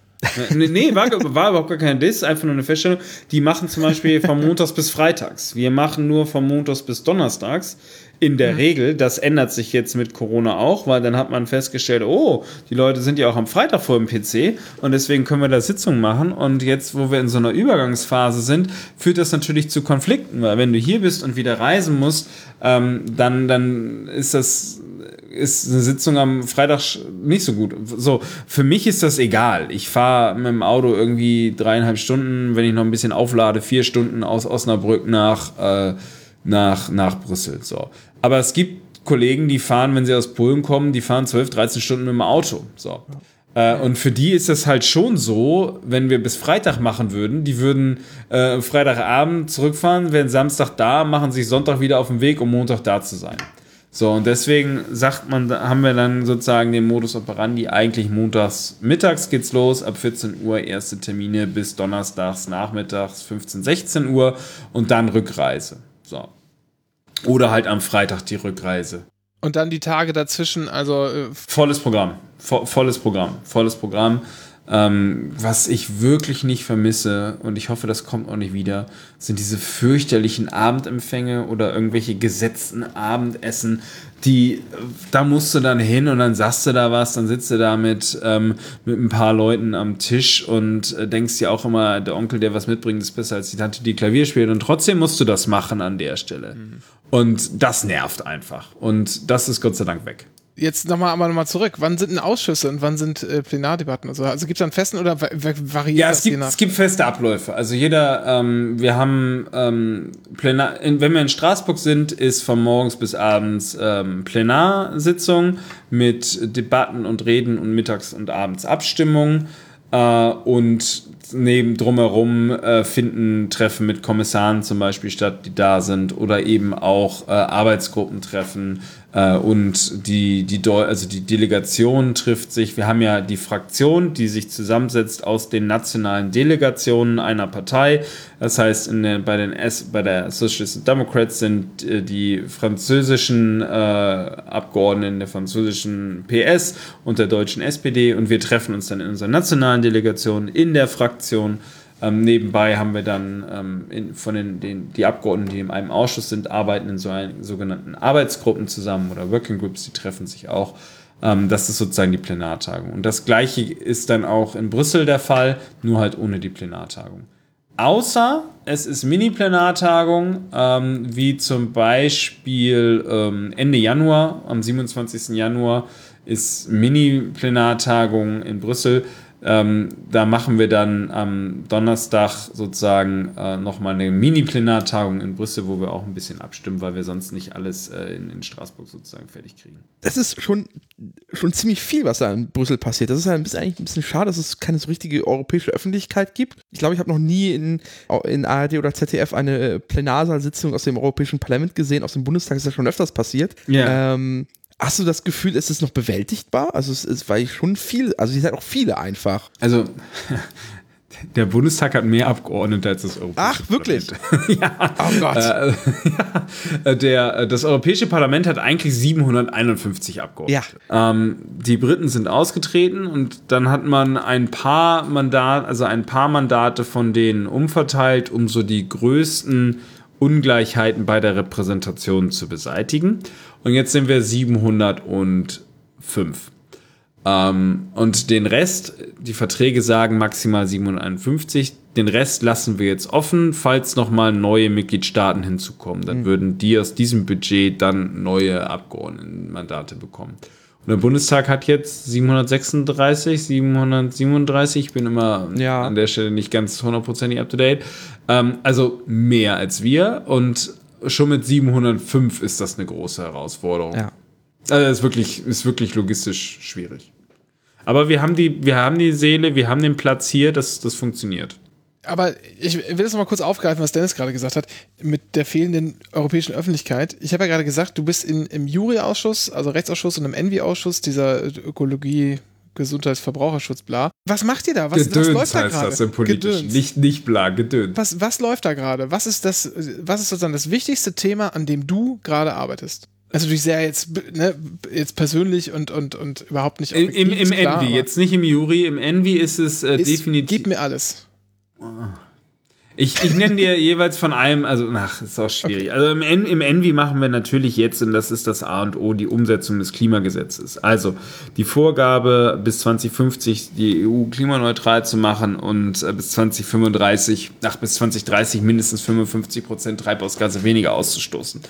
Nee, nee war, war überhaupt gar kein Diss, einfach nur eine Feststellung. Die machen zum Beispiel von Montags bis Freitags. Wir machen nur von Montags bis Donnerstags. In der Regel, das ändert sich jetzt mit Corona auch, weil dann hat man festgestellt, oh, die Leute sind ja auch am Freitag vor dem PC und deswegen können wir da Sitzungen machen. Und jetzt, wo wir in so einer Übergangsphase sind, führt das natürlich zu Konflikten, weil wenn du hier bist und wieder reisen musst, ähm, dann, dann ist das ist eine Sitzung am Freitag nicht so gut. So, für mich ist das egal. Ich fahre mit dem Auto irgendwie dreieinhalb Stunden, wenn ich noch ein bisschen auflade, vier Stunden aus Osnabrück nach, äh, nach, nach Brüssel. So. Aber es gibt Kollegen, die fahren, wenn sie aus Polen kommen, die fahren 12, 13 Stunden mit dem Auto. So. Äh, und für die ist das halt schon so, wenn wir bis Freitag machen würden, die würden äh, Freitagabend zurückfahren, wären Samstag da, machen sich Sonntag wieder auf den Weg, um Montag da zu sein. So, und deswegen sagt man, haben wir dann sozusagen den Modus operandi, eigentlich montags mittags geht's los, ab 14 Uhr erste Termine bis donnerstags nachmittags 15, 16 Uhr und dann Rückreise. So. Oder halt am Freitag die Rückreise. Und dann die Tage dazwischen, also. Äh, volles Programm. Vo volles Programm. Volles Programm. Ähm, was ich wirklich nicht vermisse, und ich hoffe, das kommt auch nicht wieder, sind diese fürchterlichen Abendempfänge oder irgendwelche gesetzten Abendessen, die, da musst du dann hin und dann sagst du da was, dann sitzt du da mit, ähm, mit ein paar Leuten am Tisch und äh, denkst dir auch immer, der Onkel, der was mitbringt, ist besser als die Tante, die Klavier spielt und trotzdem musst du das machen an der Stelle. Mhm. Und das nervt einfach. Und das ist Gott sei Dank weg jetzt nochmal aber nochmal zurück. Wann sind denn Ausschüsse und wann sind äh, Plenardebatten? Also, also gibt es einen festen oder variiert ja, es gibt, es gibt feste Abläufe. Also jeder, ähm, wir haben ähm, Plenar, in, wenn wir in Straßburg sind, ist von morgens bis abends ähm, Plenarsitzung mit Debatten und Reden und mittags und abends Abstimmung. Äh, und neben drumherum äh, finden Treffen mit Kommissaren zum Beispiel statt, die da sind, oder eben auch äh, Arbeitsgruppentreffen und die, die, also die Delegation trifft sich. Wir haben ja die Fraktion, die sich zusammensetzt aus den nationalen Delegationen einer Partei. Das heißt, in der, bei, den S, bei der Socialist Democrats sind äh, die französischen äh, Abgeordneten der französischen PS und der deutschen SPD und wir treffen uns dann in unserer nationalen Delegation in der Fraktion. Ähm, nebenbei haben wir dann ähm, in, von den, den die Abgeordneten, die in einem Ausschuss sind, arbeiten in so einen, sogenannten Arbeitsgruppen zusammen oder Working Groups, die treffen sich auch. Ähm, das ist sozusagen die Plenartagung. Und das gleiche ist dann auch in Brüssel der Fall, nur halt ohne die Plenartagung. Außer es ist Mini-Plenartagung, ähm, wie zum Beispiel ähm, Ende Januar, am 27. Januar ist Mini-Plenartagung in Brüssel. Ähm, da machen wir dann am Donnerstag sozusagen äh, nochmal eine Mini-Plenartagung in Brüssel, wo wir auch ein bisschen abstimmen, weil wir sonst nicht alles äh, in, in, Straßburg sozusagen fertig kriegen. Das ist schon, schon ziemlich viel, was da in Brüssel passiert. Das ist ein bisschen, eigentlich ein bisschen schade, dass es keine so richtige europäische Öffentlichkeit gibt. Ich glaube, ich habe noch nie in, in ARD oder ZDF eine Plenarsaalsitzung aus dem Europäischen Parlament gesehen. Aus dem Bundestag ist das schon öfters passiert. Ja. Ähm, Hast du das Gefühl, ist es noch bewältigbar? Also es ist, weil schon viel, also ihr seid auch viele einfach. Also (laughs) der Bundestag hat mehr Abgeordnete als das Europäische Ach, wirklich? (laughs) ja. Oh Gott. Äh, (laughs) ja. Der, das Europäische Parlament hat eigentlich 751 Abgeordnete. Ja. Ähm, die Briten sind ausgetreten und dann hat man ein paar Mandate, also ein paar Mandate von denen umverteilt, um so die größten Ungleichheiten bei der Repräsentation zu beseitigen. Und jetzt sind wir 705. Ähm, und den Rest, die Verträge sagen maximal 751. Den Rest lassen wir jetzt offen, falls nochmal neue Mitgliedstaaten hinzukommen. Dann mhm. würden die aus diesem Budget dann neue Abgeordnetenmandate bekommen. Und der Bundestag hat jetzt 736, 737. Ich bin immer ja. an der Stelle nicht ganz hundertprozentig up to date. Ähm, also mehr als wir. Und schon mit 705 ist das eine große Herausforderung. Ja. Also ist wirklich, ist wirklich logistisch schwierig. Aber wir haben die, wir haben die Seele, wir haben den Platz hier, das, das funktioniert. Aber ich will das noch mal kurz aufgreifen, was Dennis gerade gesagt hat, mit der fehlenden europäischen Öffentlichkeit. Ich habe ja gerade gesagt, du bist in, im Jury-Ausschuss, also Rechtsausschuss und im Envy-Ausschuss, dieser Ökologie, Gesundheits-, Verbraucherschutz, bla. Was macht ihr da? Was, Gedöns was läuft da gerade? das im Politischen. Nicht, nicht bla, Gedöns. Was, was läuft da gerade? Was ist das, was ist sozusagen das wichtigste Thema, an dem du gerade arbeitest? Also du sehr jetzt, ne, jetzt persönlich und, und, und überhaupt nicht. Im, im, im klar, Envy, jetzt nicht im Jury, im Envy ist es äh, ist, definitiv. Gib mir alles. Oh. Ich, ich nenne dir (laughs) jeweils von allem, also, ach, ist auch schwierig. Okay. Also im, im Envy machen wir natürlich jetzt, und das ist das A und O, die Umsetzung des Klimagesetzes. Also die Vorgabe, bis 2050 die EU klimaneutral zu machen und äh, bis 2035, ach, bis 2030 mindestens 55 Prozent Treibhausgase weniger auszustoßen.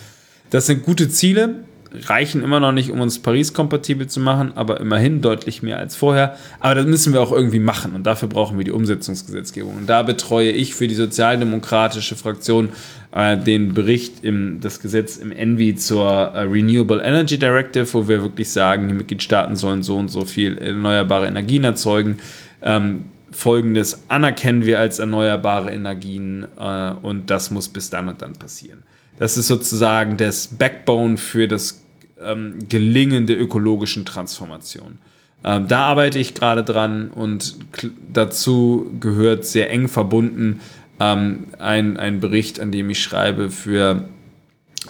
Das sind gute Ziele reichen immer noch nicht, um uns Paris-kompatibel zu machen, aber immerhin deutlich mehr als vorher. Aber das müssen wir auch irgendwie machen und dafür brauchen wir die Umsetzungsgesetzgebung. Und da betreue ich für die sozialdemokratische Fraktion äh, den Bericht im das Gesetz im Envy zur äh, Renewable Energy Directive, wo wir wirklich sagen, die Mitgliedstaaten sollen so und so viel erneuerbare Energien erzeugen. Ähm, Folgendes anerkennen wir als erneuerbare Energien äh, und das muss bis dann und dann passieren. Das ist sozusagen das Backbone für das ähm, gelingende ökologischen Transformation. Ähm, da arbeite ich gerade dran und dazu gehört sehr eng verbunden ähm, ein, ein Bericht, an dem ich schreibe für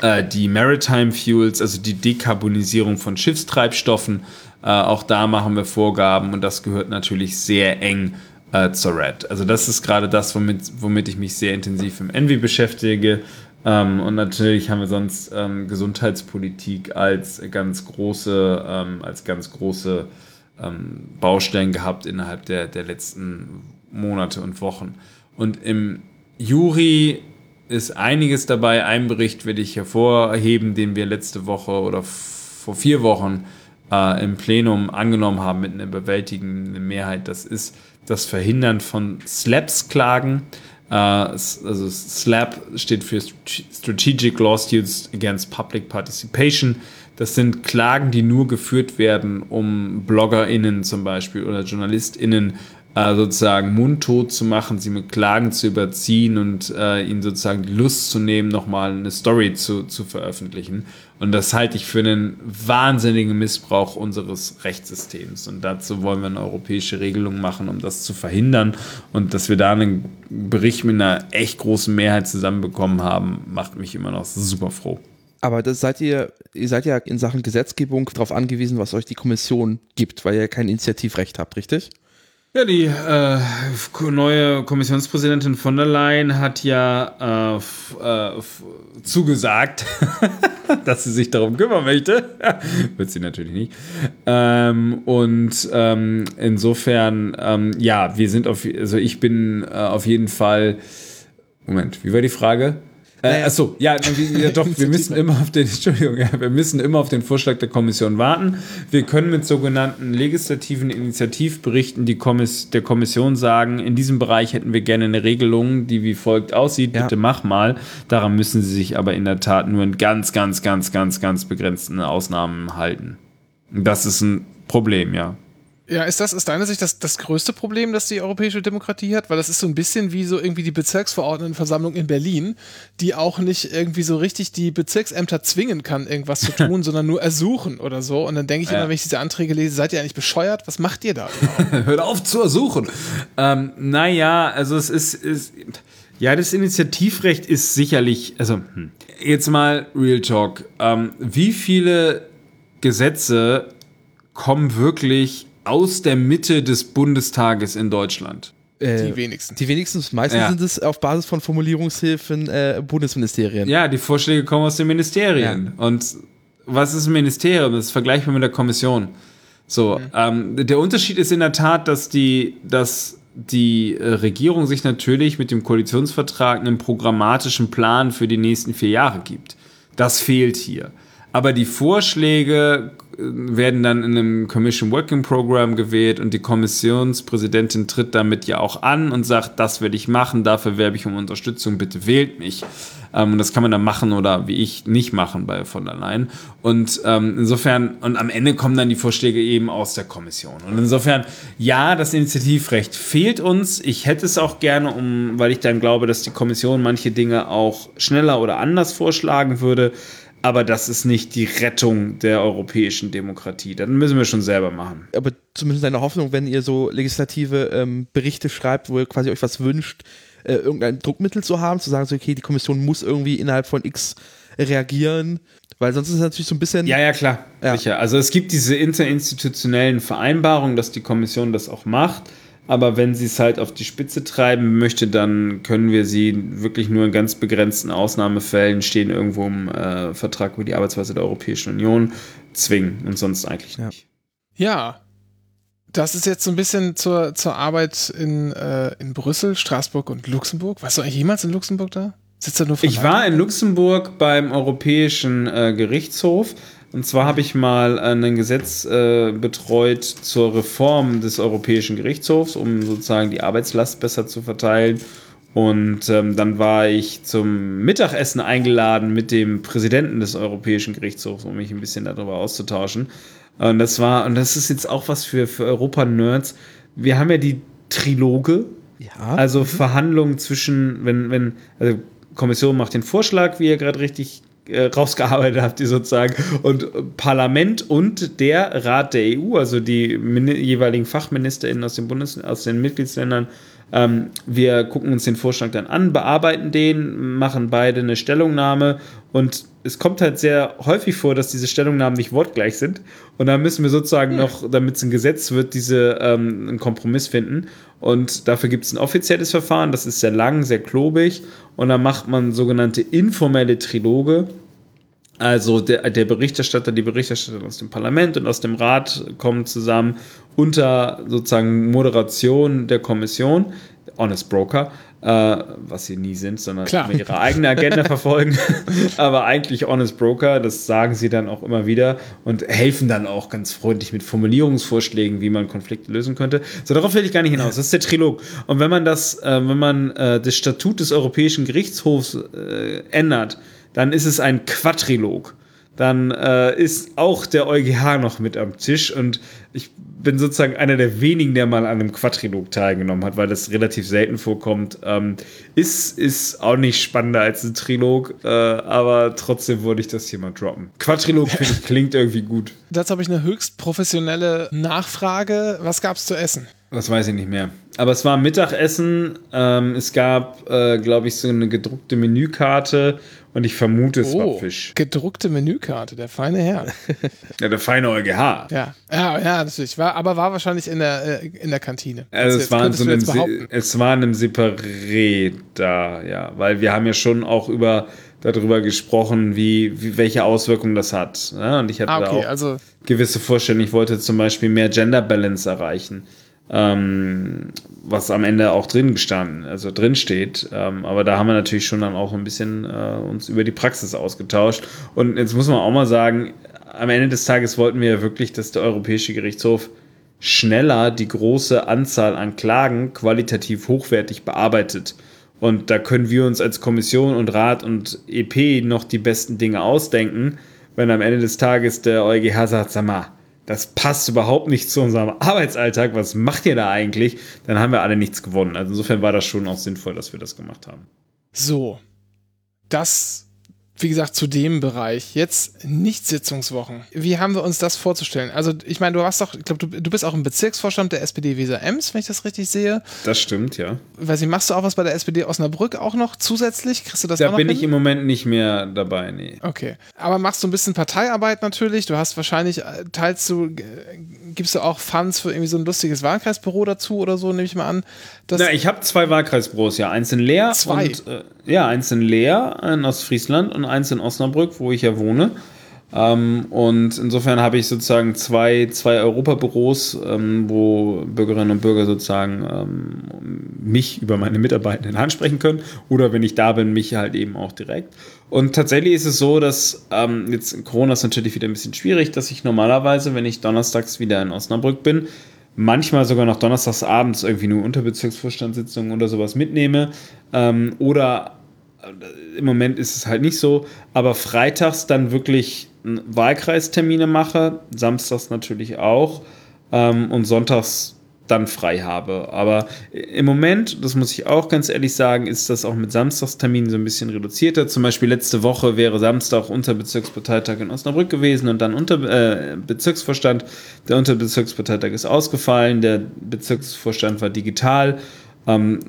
äh, die Maritime Fuels, also die Dekarbonisierung von Schiffstreibstoffen. Äh, auch da machen wir Vorgaben und das gehört natürlich sehr eng äh, zur RED. Also das ist gerade das, womit, womit ich mich sehr intensiv im Envy beschäftige. Ähm, und natürlich haben wir sonst ähm, Gesundheitspolitik als ganz große, ähm, als ganz große ähm, Baustellen gehabt innerhalb der, der letzten Monate und Wochen. Und im Juri ist einiges dabei. Ein Bericht werde ich hervorheben, den wir letzte Woche oder vor vier Wochen äh, im Plenum angenommen haben mit einer überwältigenden Mehrheit. Das ist das Verhindern von SLAPS-Klagen. Uh, also SLAP steht für Strategic Lawsuits Against Public Participation. Das sind Klagen, die nur geführt werden, um BloggerInnen zum Beispiel oder JournalistInnen äh, sozusagen mundtot zu machen, sie mit Klagen zu überziehen und äh, ihnen sozusagen die Lust zu nehmen, nochmal eine Story zu, zu veröffentlichen. Und das halte ich für einen wahnsinnigen Missbrauch unseres Rechtssystems. Und dazu wollen wir eine europäische Regelung machen, um das zu verhindern. Und dass wir da einen Bericht mit einer echt großen Mehrheit zusammenbekommen haben, macht mich immer noch super froh. Aber das seid ihr, ihr seid ja in Sachen Gesetzgebung darauf angewiesen, was euch die Kommission gibt, weil ihr kein Initiativrecht habt, richtig? Ja, die äh, neue Kommissionspräsidentin von der Leyen hat ja äh, äh, zugesagt, (laughs) dass sie sich darum kümmern möchte. (laughs) Wird sie natürlich nicht. Ähm, und ähm, insofern, ähm, ja, wir sind auf, also ich bin äh, auf jeden Fall. Moment, wie war die Frage? Äh, achso, ja, ja, doch, (laughs) wir müssen immer auf den, (laughs) Entschuldigung, ja, wir müssen immer auf den Vorschlag der Kommission warten. Wir können mit sogenannten legislativen Initiativberichten die Kommiss der Kommission sagen, in diesem Bereich hätten wir gerne eine Regelung, die wie folgt aussieht, ja. bitte mach mal. Daran müssen sie sich aber in der Tat nur in ganz, ganz, ganz, ganz, ganz begrenzten Ausnahmen halten. Das ist ein Problem, ja. Ja, ist das aus deiner Sicht das, das größte Problem, das die europäische Demokratie hat? Weil das ist so ein bisschen wie so irgendwie die Bezirksverordnetenversammlung in Berlin, die auch nicht irgendwie so richtig die Bezirksämter zwingen kann, irgendwas zu (laughs) tun, sondern nur ersuchen oder so. Und dann denke ich ja. immer, wenn ich diese Anträge lese, seid ihr eigentlich bescheuert? Was macht ihr da? (laughs) Hört auf zu ersuchen. Ähm, naja, also es ist, ist, ja, das Initiativrecht ist sicherlich, also hm. jetzt mal Real Talk. Ähm, wie viele Gesetze kommen wirklich aus der Mitte des Bundestages in Deutschland? Äh, die wenigsten. Die wenigsten. Meistens ja. sind es auf Basis von Formulierungshilfen äh, Bundesministerien. Ja, die Vorschläge kommen aus den Ministerien. Ja. Und was ist ein Ministerium? Das ist vergleichbar mit der Kommission. So, mhm. ähm, der Unterschied ist in der Tat, dass die, dass die Regierung sich natürlich mit dem Koalitionsvertrag einen programmatischen Plan für die nächsten vier Jahre gibt. Das fehlt hier. Aber die Vorschläge werden dann in einem Commission Working Program gewählt und die Kommissionspräsidentin tritt damit ja auch an und sagt, das werde ich machen, dafür werbe ich um Unterstützung, bitte wählt mich. Ähm, und das kann man dann machen oder wie ich nicht machen bei von der Leyen. Und ähm, insofern, und am Ende kommen dann die Vorschläge eben aus der Kommission. Und insofern, ja, das Initiativrecht fehlt uns. Ich hätte es auch gerne, um, weil ich dann glaube, dass die Kommission manche Dinge auch schneller oder anders vorschlagen würde aber das ist nicht die Rettung der europäischen Demokratie. Das müssen wir schon selber machen. Aber zumindest eine Hoffnung, wenn ihr so legislative ähm, Berichte schreibt, wo ihr quasi euch was wünscht, äh, irgendein Druckmittel zu haben, zu sagen, so, okay, die Kommission muss irgendwie innerhalb von X reagieren, weil sonst ist es natürlich so ein bisschen. Ja, ja, klar. Ja. Sicher. Also es gibt diese interinstitutionellen Vereinbarungen, dass die Kommission das auch macht aber wenn sie es halt auf die Spitze treiben möchte, dann können wir sie wirklich nur in ganz begrenzten Ausnahmefällen stehen irgendwo im äh, Vertrag über die Arbeitsweise der Europäischen Union zwingen und sonst eigentlich nicht. Ja, das ist jetzt so ein bisschen zur, zur Arbeit in, äh, in Brüssel, Straßburg und Luxemburg. Warst du eigentlich jemals in Luxemburg da? Sitzt da nur ich war in Luxemburg beim Europäischen äh, Gerichtshof und zwar habe ich mal ein Gesetz äh, betreut zur Reform des Europäischen Gerichtshofs, um sozusagen die Arbeitslast besser zu verteilen. Und ähm, dann war ich zum Mittagessen eingeladen mit dem Präsidenten des Europäischen Gerichtshofs, um mich ein bisschen darüber auszutauschen. Und das war, und das ist jetzt auch was für, für Europa-Nerds. Wir haben ja die Triloge, ja. also Verhandlungen zwischen, wenn, wenn, also Kommission macht den Vorschlag, wie ihr gerade richtig äh, rausgearbeitet habt, ihr sozusagen. Und Parlament und der Rat der EU, also die jeweiligen FachministerInnen aus den Bundes aus den Mitgliedsländern, ähm, wir gucken uns den Vorschlag dann an, bearbeiten den, machen beide eine Stellungnahme und es kommt halt sehr häufig vor, dass diese Stellungnahmen nicht wortgleich sind. Und da müssen wir sozusagen hm. noch, damit es ein Gesetz wird, diese ähm, einen Kompromiss finden. Und dafür gibt es ein offizielles Verfahren, das ist sehr lang, sehr klobig. Und dann macht man sogenannte informelle Triloge. Also der, der Berichterstatter, die Berichterstatter aus dem Parlament und aus dem Rat kommen zusammen unter sozusagen Moderation der Kommission, Honest Broker, äh, was sie nie sind, sondern Klar. ihre eigene Agenda (laughs) verfolgen. Aber eigentlich Honest Broker, das sagen sie dann auch immer wieder und helfen dann auch ganz freundlich mit Formulierungsvorschlägen, wie man Konflikte lösen könnte. So, darauf will ich gar nicht hinaus. Das ist der Trilog. Und wenn man das, äh, wenn man äh, das Statut des Europäischen Gerichtshofs äh, ändert, dann ist es ein Quadrilog. Dann äh, ist auch der EuGH noch mit am Tisch und ich bin sozusagen einer der wenigen, der mal an einem Quadrilog teilgenommen hat, weil das relativ selten vorkommt. Ähm, ist, ist auch nicht spannender als ein Trilog, äh, aber trotzdem wollte ich das hier mal droppen. Quadrilog ich (laughs) klingt irgendwie gut. Dazu habe ich eine höchst professionelle Nachfrage. Was gab es zu essen? Das weiß ich nicht mehr. Aber es war Mittagessen. Ähm, es gab, äh, glaube ich, so eine gedruckte Menükarte und ich vermute, es oh, war Fisch. Gedruckte Menükarte, der feine Herr. (laughs) Ja, der feine EuGH. ja, ja, ja, natürlich. War, aber war wahrscheinlich in der, äh, in der Kantine. Also es war, so einem. Se es war in einem Separé da, ja. Weil wir haben ja schon auch über darüber gesprochen, wie, wie welche Auswirkungen das hat. Ja? Und ich hatte Ah, da okay, auch also gewisse Vorstellungen. Ich wollte zum Beispiel mehr Gender Balance erreichen. Ähm, was am Ende auch drin gestanden, also drin steht. Ähm, aber da haben wir natürlich schon dann auch ein bisschen äh, uns über die Praxis ausgetauscht. Und jetzt muss man auch mal sagen, am Ende des Tages wollten wir ja wirklich, dass der Europäische Gerichtshof schneller die große Anzahl an Klagen qualitativ hochwertig bearbeitet. Und da können wir uns als Kommission und Rat und EP noch die besten Dinge ausdenken, wenn am Ende des Tages der EuGH sagt, sag mal, das passt überhaupt nicht zu unserem Arbeitsalltag, was macht ihr da eigentlich? Dann haben wir alle nichts gewonnen. Also insofern war das schon auch sinnvoll, dass wir das gemacht haben. so. Das, wie gesagt, zu dem Bereich. Jetzt nicht Sitzungswochen. Wie haben wir uns das vorzustellen? Also, ich meine, du warst doch, ich glaube, du, du bist auch im Bezirksvorstand der SPD Weser Ems, wenn ich das richtig sehe. Das stimmt, ja. Weiß nicht, machst du auch was bei der SPD Osnabrück auch noch zusätzlich? Kriegst du das Da bin hin? ich im Moment nicht mehr dabei, nee. Okay. Aber machst du ein bisschen Parteiarbeit natürlich? Du hast wahrscheinlich, äh, teilst du, gibst du auch Funds für irgendwie so ein lustiges Wahlkreisbüro dazu oder so, nehme ich mal an. Na, ich habe zwei Wahlkreisbüros, ja. Eins in Leer Zwei? und äh, ja, eins in Leer in Ostfriesland und eins in Osnabrück, wo ich ja wohne. Ähm, und insofern habe ich sozusagen zwei, zwei Europabüros, ähm, wo Bürgerinnen und Bürger sozusagen ähm, mich über meine Mitarbeitenden ansprechen können oder wenn ich da bin, mich halt eben auch direkt. Und tatsächlich ist es so, dass ähm, jetzt Corona ist natürlich wieder ein bisschen schwierig, dass ich normalerweise, wenn ich donnerstags wieder in Osnabrück bin, manchmal sogar noch donnerstags abends irgendwie nur Unterbezirksvorstandssitzungen oder sowas mitnehme. Ähm, oder im Moment ist es halt nicht so, aber freitags dann wirklich Wahlkreistermine mache, samstags natürlich auch ähm, und sonntags dann frei habe. Aber im Moment, das muss ich auch ganz ehrlich sagen, ist das auch mit Samstagsterminen so ein bisschen reduzierter. Zum Beispiel letzte Woche wäre Samstag Unterbezirksparteitag in Osnabrück gewesen und dann unter, äh, Bezirksvorstand. Der Unterbezirksparteitag ist ausgefallen, der Bezirksvorstand war digital. Ähm,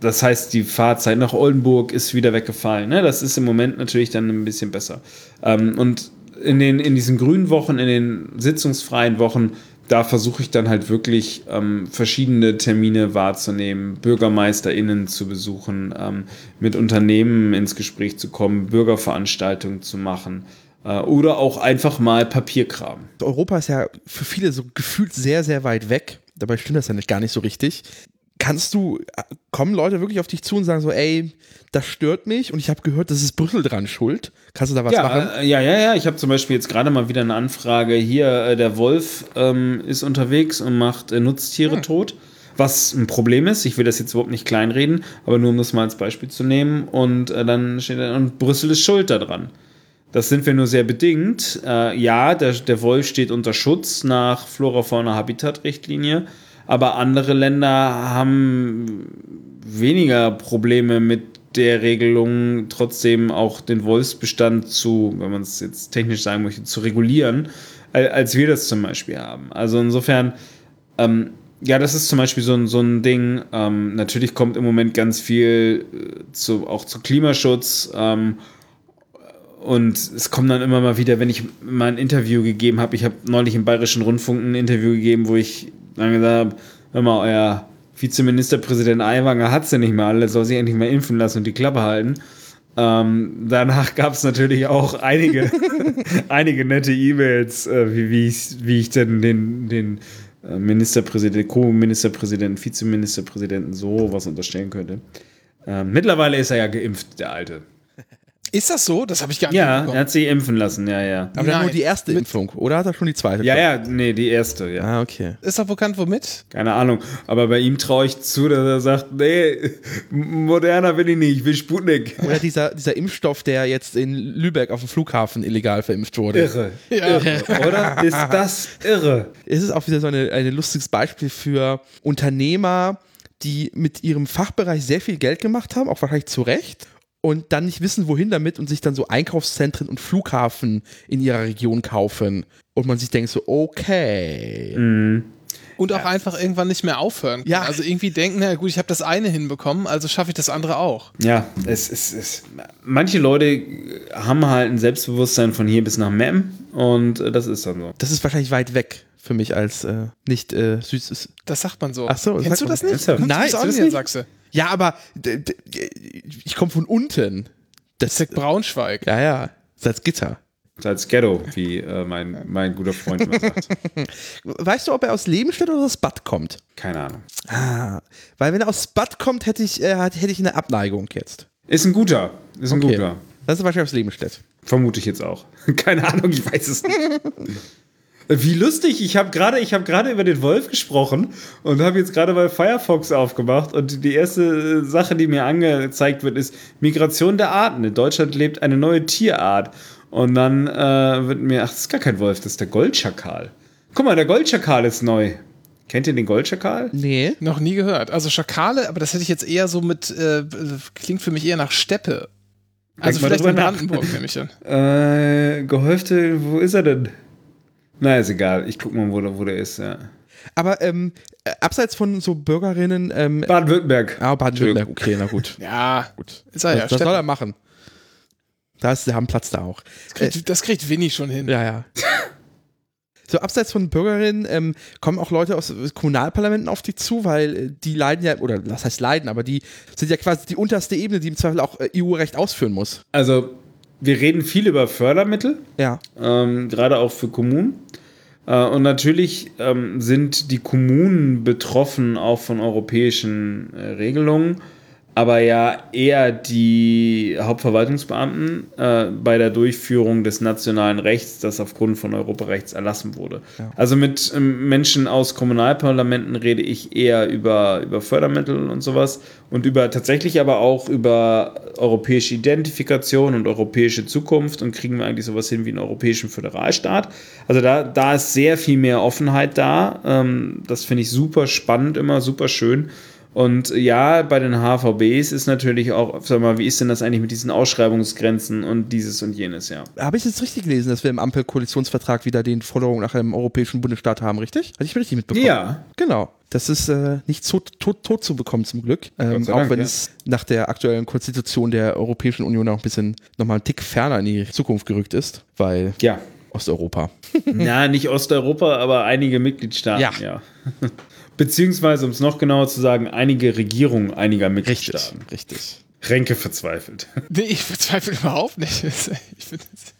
das heißt, die Fahrzeit nach Oldenburg ist wieder weggefallen. Ne? Das ist im Moment natürlich dann ein bisschen besser. Ähm, und in, den, in diesen grünen Wochen, in den sitzungsfreien Wochen, da versuche ich dann halt wirklich ähm, verschiedene Termine wahrzunehmen, BürgermeisterInnen zu besuchen, ähm, mit Unternehmen ins Gespräch zu kommen, Bürgerveranstaltungen zu machen äh, oder auch einfach mal Papierkram. Europa ist ja für viele so gefühlt sehr, sehr weit weg. Dabei stimmt das ja nicht, gar nicht so richtig. Kannst du, kommen Leute wirklich auf dich zu und sagen so, ey, das stört mich und ich habe gehört, das ist Brüssel dran schuld. Kannst du da was ja, machen? äh, ja, ja, ja. Ich habe zum Beispiel jetzt gerade mal wieder eine Anfrage. Hier, äh, der Wolf ähm, ist unterwegs und macht äh, Nutztiere tot. Was ein Problem ist, ich will das jetzt überhaupt nicht kleinreden, aber nur um das mal als Beispiel zu nehmen. Und äh, dann steht da, und Brüssel ist schuld daran. Das sind wir nur sehr bedingt. Äh, ja, der, der Wolf steht unter Schutz nach Flora-Fauna-Habitat-Richtlinie, aber andere Länder haben weniger Probleme mit der Regelung trotzdem auch den Wolfsbestand zu, wenn man es jetzt technisch sagen möchte, zu regulieren, als wir das zum Beispiel haben. Also insofern, ähm, ja, das ist zum Beispiel so ein, so ein Ding. Ähm, natürlich kommt im Moment ganz viel äh, zu, auch zu Klimaschutz. Ähm, und es kommt dann immer mal wieder, wenn ich mal ein Interview gegeben habe. Ich habe neulich im Bayerischen Rundfunk ein Interview gegeben, wo ich dann gesagt habe: Hör mal, euer Vizeministerpräsident Aiwanger hat es ja nicht mehr alle, soll sich endlich mal impfen lassen und die Klappe halten. Ähm, danach gab es natürlich auch einige, (laughs) einige nette E-Mails, äh, wie, wie, ich, wie ich denn den, den äh, Ministerpräsident, Co-Ministerpräsidenten, Vizeministerpräsidenten so was unterstellen könnte. Ähm, mittlerweile ist er ja geimpft, der Alte. Ist das so? Das habe ich gar nicht Ja, er hat sich impfen lassen, ja, ja. Aber Nein. nur die erste Mit- Impfung, oder hat er schon die zweite? Ja, ja, nee, die erste, ja. Ah, okay. Ist doch bekannt, womit? Keine Ahnung. Aber bei ihm traue ich zu, dass er sagt, nee, moderner will ich nicht, ich will Sputnik. Oder dieser, dieser Impfstoff, der jetzt in Lübeck auf dem Flughafen illegal verimpft wurde. Irre. Ja. Irre, oder? Ist das irre? Es ist auch wieder so eine, ein lustiges Beispiel für Unternehmer, die mit ihrem Fachbereich sehr viel Geld gemacht haben, auch wahrscheinlich zu Recht, und dann nicht wissen, wohin damit und sich dann so Einkaufszentren und Flughafen in ihrer Region kaufen. Und man sich denkt so, okay. Und auch einfach irgendwann nicht mehr aufhören. Kann. Ja. Also irgendwie denken, na gut, ich habe das eine hinbekommen, also schaffe ich das andere auch. Ja, es ist, es, manche Leute haben halt ein Selbstbewusstsein von hier bis nach Mem und äh, das ist dann so. Das ist wahrscheinlich weit weg für mich als äh, nicht äh, süßes. Das sagt man so. Ach so, Kennst du das nicht? Ernsthaft? Kommst du Nein, aus das Niedersachse? Ja, aber ich komme von unten. Das Zack Braunschweig. ja, ja. Salzgitter. Als Ghetto, wie äh, mein, mein guter Freund immer sagt. Weißt du, ob er aus Lebenstedt oder aus Bad kommt? Keine Ahnung. Ah, weil wenn er aus Bad kommt, hätte ich, äh, hätte ich eine Abneigung jetzt. Ist ein guter. Ist ein Okay. guter. Das ist wahrscheinlich aus Lebenstedt. Vermute ich jetzt auch. (laughs) Keine Ahnung, ich weiß es nicht. (laughs) Wie lustig, ich habe gerade ich habe gerade über den Wolf gesprochen und habe jetzt gerade bei Firefox aufgemacht und die erste äh, Sache, die mir angezeigt wird, ist Migration der Arten. In Deutschland lebt eine neue Tierart und dann äh, wird mir ach, das ist gar kein Wolf, das ist der Goldschakal. Guck mal, der Goldschakal ist neu. Kennt ihr den Goldschakal? Nee. Noch nie gehört. Also Schakale, aber das hätte ich jetzt eher so mit, äh, klingt für mich eher nach Steppe. Also mal vielleicht in nach. Brandenburg nehme ich an. (laughs) Äh, gehäufte, wo ist er denn? Na, ist egal. Ich guck mal, wo, der- wo der ist. Ja. Aber ähm, äh, abseits von so Bürgerinnen, ähm, Baden-Württemberg. ah, Baden-Württemberg, okay, na gut. (laughs) Ja, gut. ist er ja. das, das soll er machen. Da ist, wir haben Platz da auch. Das kriegt, das kriegt Winnie schon hin. Ja, ja. (laughs) So, abseits von Bürgerinnen ähm, kommen auch Leute aus äh, Kommunalparlamenten auf dich zu, weil äh, die leiden ja, oder was heißt leiden, aber die sind ja quasi die unterste Ebene, die im Zweifel auch äh, EU-Recht ausführen muss. Also, wir reden viel über Fördermittel, Ja. ähm, gerade auch für Kommunen. Äh, und natürlich ähm, sind die Kommunen betroffen auch von europäischen äh, Regelungen, aber ja eher die Hauptverwaltungsbeamten äh, bei der Durchführung des nationalen Rechts, das aufgrund von Europarechts erlassen wurde. Also mit ähm, Menschen aus Kommunalparlamenten rede ich eher über, über Fördermittel und sowas und über tatsächlich aber auch über europäische Identifikation und europäische Zukunft und kriegen wir eigentlich sowas hin wie einen europäischen Föderalstaat. Also da, da ist sehr viel mehr Offenheit da. Ähm, das finde ich super spannend, immer super schön. Und ja, bei den HVBs ist natürlich auch, sag mal, wie ist denn das eigentlich mit diesen Ausschreibungsgrenzen und dieses und jenes, ja. Habe ich jetzt richtig gelesen, dass wir im Ampel-Koalitionsvertrag wieder den Forderungen nach einem europäischen Bundesstaat haben, richtig? Hatte ich richtig mitbekommen? Ja. Genau. Das ist äh, nicht so tot, tot zu bekommen zum Glück. Ähm, sei auch Dank, wenn ja. es nach der aktuellen Konstitution der Europäischen Union auch ein bisschen nochmal einen Tick ferner in die Zukunft gerückt ist, weil Ja. Osteuropa. (laughs) Ja, nicht Osteuropa, aber einige Mitgliedstaaten, Ja. ja. (laughs) Beziehungsweise, um es noch genauer zu sagen, einige Regierungen einiger Mitgliedstaaten. richtig. Renke verzweifelt. (laughs) Nee, ich verzweifle überhaupt nicht. (laughs) Ich finde es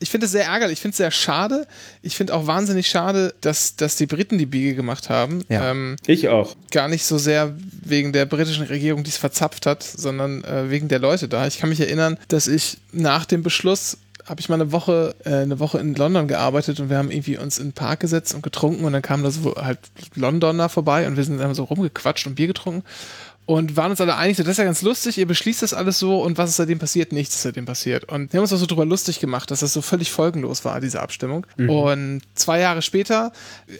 ich finde es sehr ärgerlich. Ich finde es sehr schade. Ich finde auch wahnsinnig schade, dass, dass die Briten die Biege gemacht haben. Ja. Ähm, Ich auch. gar nicht so sehr wegen der britischen Regierung, die es verzapft hat, sondern äh, wegen der Leute da. Ich kann mich erinnern, dass ich nach dem Beschluss habe ich mal eine Woche, äh, eine Woche in London gearbeitet und wir haben irgendwie uns in den Park gesetzt und getrunken und dann kamen da so halt Londoner vorbei und wir sind dann so rumgequatscht und Bier getrunken. und waren uns alle einig, so, das ist ja ganz lustig, ihr beschließt das alles so und was ist seitdem passiert? Nichts ist seitdem passiert. Und wir haben uns auch so drüber lustig gemacht, dass das so völlig folgenlos war, diese Abstimmung. Mhm. Und zwei Jahre später,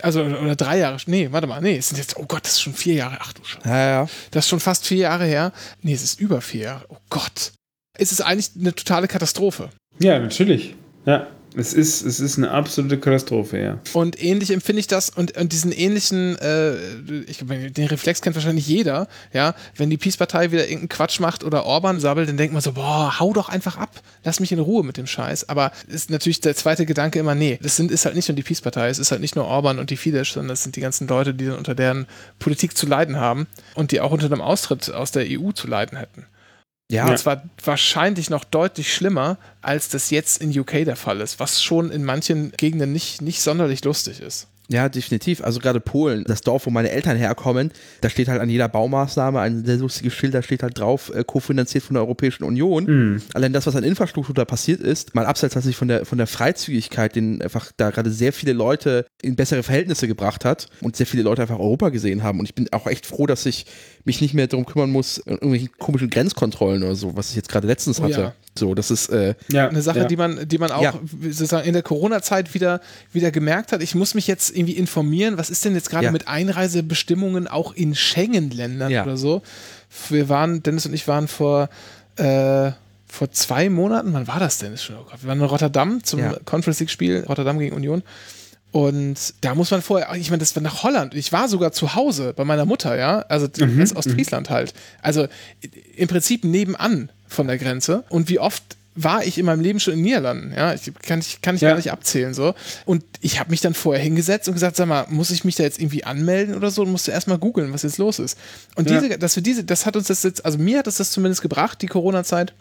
also oder drei Jahre, nee, warte mal, nee, es sind jetzt, oh Gott, das ist schon vier Jahre, ach du Scheiße. Ja, ja. Das ist schon fast vier Jahre her. Nee, es ist über vier Jahre. Oh Gott. Es ist eigentlich eine totale Katastrophe. Ja, natürlich. Ja. Es ist, es ist eine absolute Katastrophe, ja. Und ähnlich empfinde ich das und, und diesen ähnlichen, äh, ich, den Reflex kennt wahrscheinlich jeder, ja, wenn die Peace-Partei wieder irgendeinen Quatsch macht oder Orban sabbelt, dann denkt man so, boah, hau doch einfach ab, lass mich in Ruhe mit dem Scheiß. Aber ist natürlich der zweite Gedanke immer, nee, das sind, ist halt nicht nur die Peace-Partei, es ist halt nicht nur Orban und die Fidesz, sondern es sind die ganzen Leute, die dann unter deren Politik zu leiden haben und die auch unter dem Austritt aus der EU zu leiden hätten. Ja, Und zwar wahrscheinlich noch deutlich schlimmer, als das jetzt in UK der Fall ist, was schon in manchen Gegenden nicht, nicht sonderlich lustig ist. Ja, definitiv. Also gerade Polen, das Dorf, wo meine Eltern herkommen, da steht halt an jeder Baumaßnahme ein sehr lustiges Schild, da steht halt drauf, äh, kofinanziert von der Europäischen Union. Mhm. Allein das, was an Infrastruktur da passiert ist, mal abseits tatsächlich von der, von der Freizügigkeit, den einfach da gerade sehr viele Leute in bessere Verhältnisse gebracht hat und sehr viele Leute einfach Europa gesehen haben. Und ich bin auch echt froh, dass ich mich nicht mehr darum kümmern muss, in irgendwelchen komischen Grenzkontrollen oder so, was ich jetzt gerade letztens Oh hatte. ja. So, das ist, äh, ja Eine Sache, ja. die man, die man auch Ja. sozusagen in der Corona-Zeit wieder, wieder gemerkt hat. Ich muss mich jetzt irgendwie informieren, was ist denn jetzt gerade Ja. mit Einreisebestimmungen auch in Schengen-Ländern Ja. oder so. Wir waren, Dennis und ich waren vor, äh, vor zwei Monaten, wann war das denn? Schon, oh Gott, wir waren in Rotterdam zum Ja. Conference League-Spiel, Rotterdam gegen Union. Und da muss man vorher, ich meine, das war nach Holland. Ich war sogar zu Hause bei meiner Mutter, ja. Also das ist Ostfriesland halt. Also im Prinzip nebenan von der Grenze. Und wie oft war ich in meinem Leben schon in den Niederlanden, ja, ich kann ich, kann ich Ja. gar nicht abzählen so. Und ich habe mich dann vorher hingesetzt und gesagt, sag mal, muss ich mich da jetzt irgendwie anmelden oder so und musste erstmal googeln, was jetzt los ist. Und Ja. diese, dass wir diese, das hat uns das jetzt, also mir hat es das zumindest gebracht, die Corona-Zeit,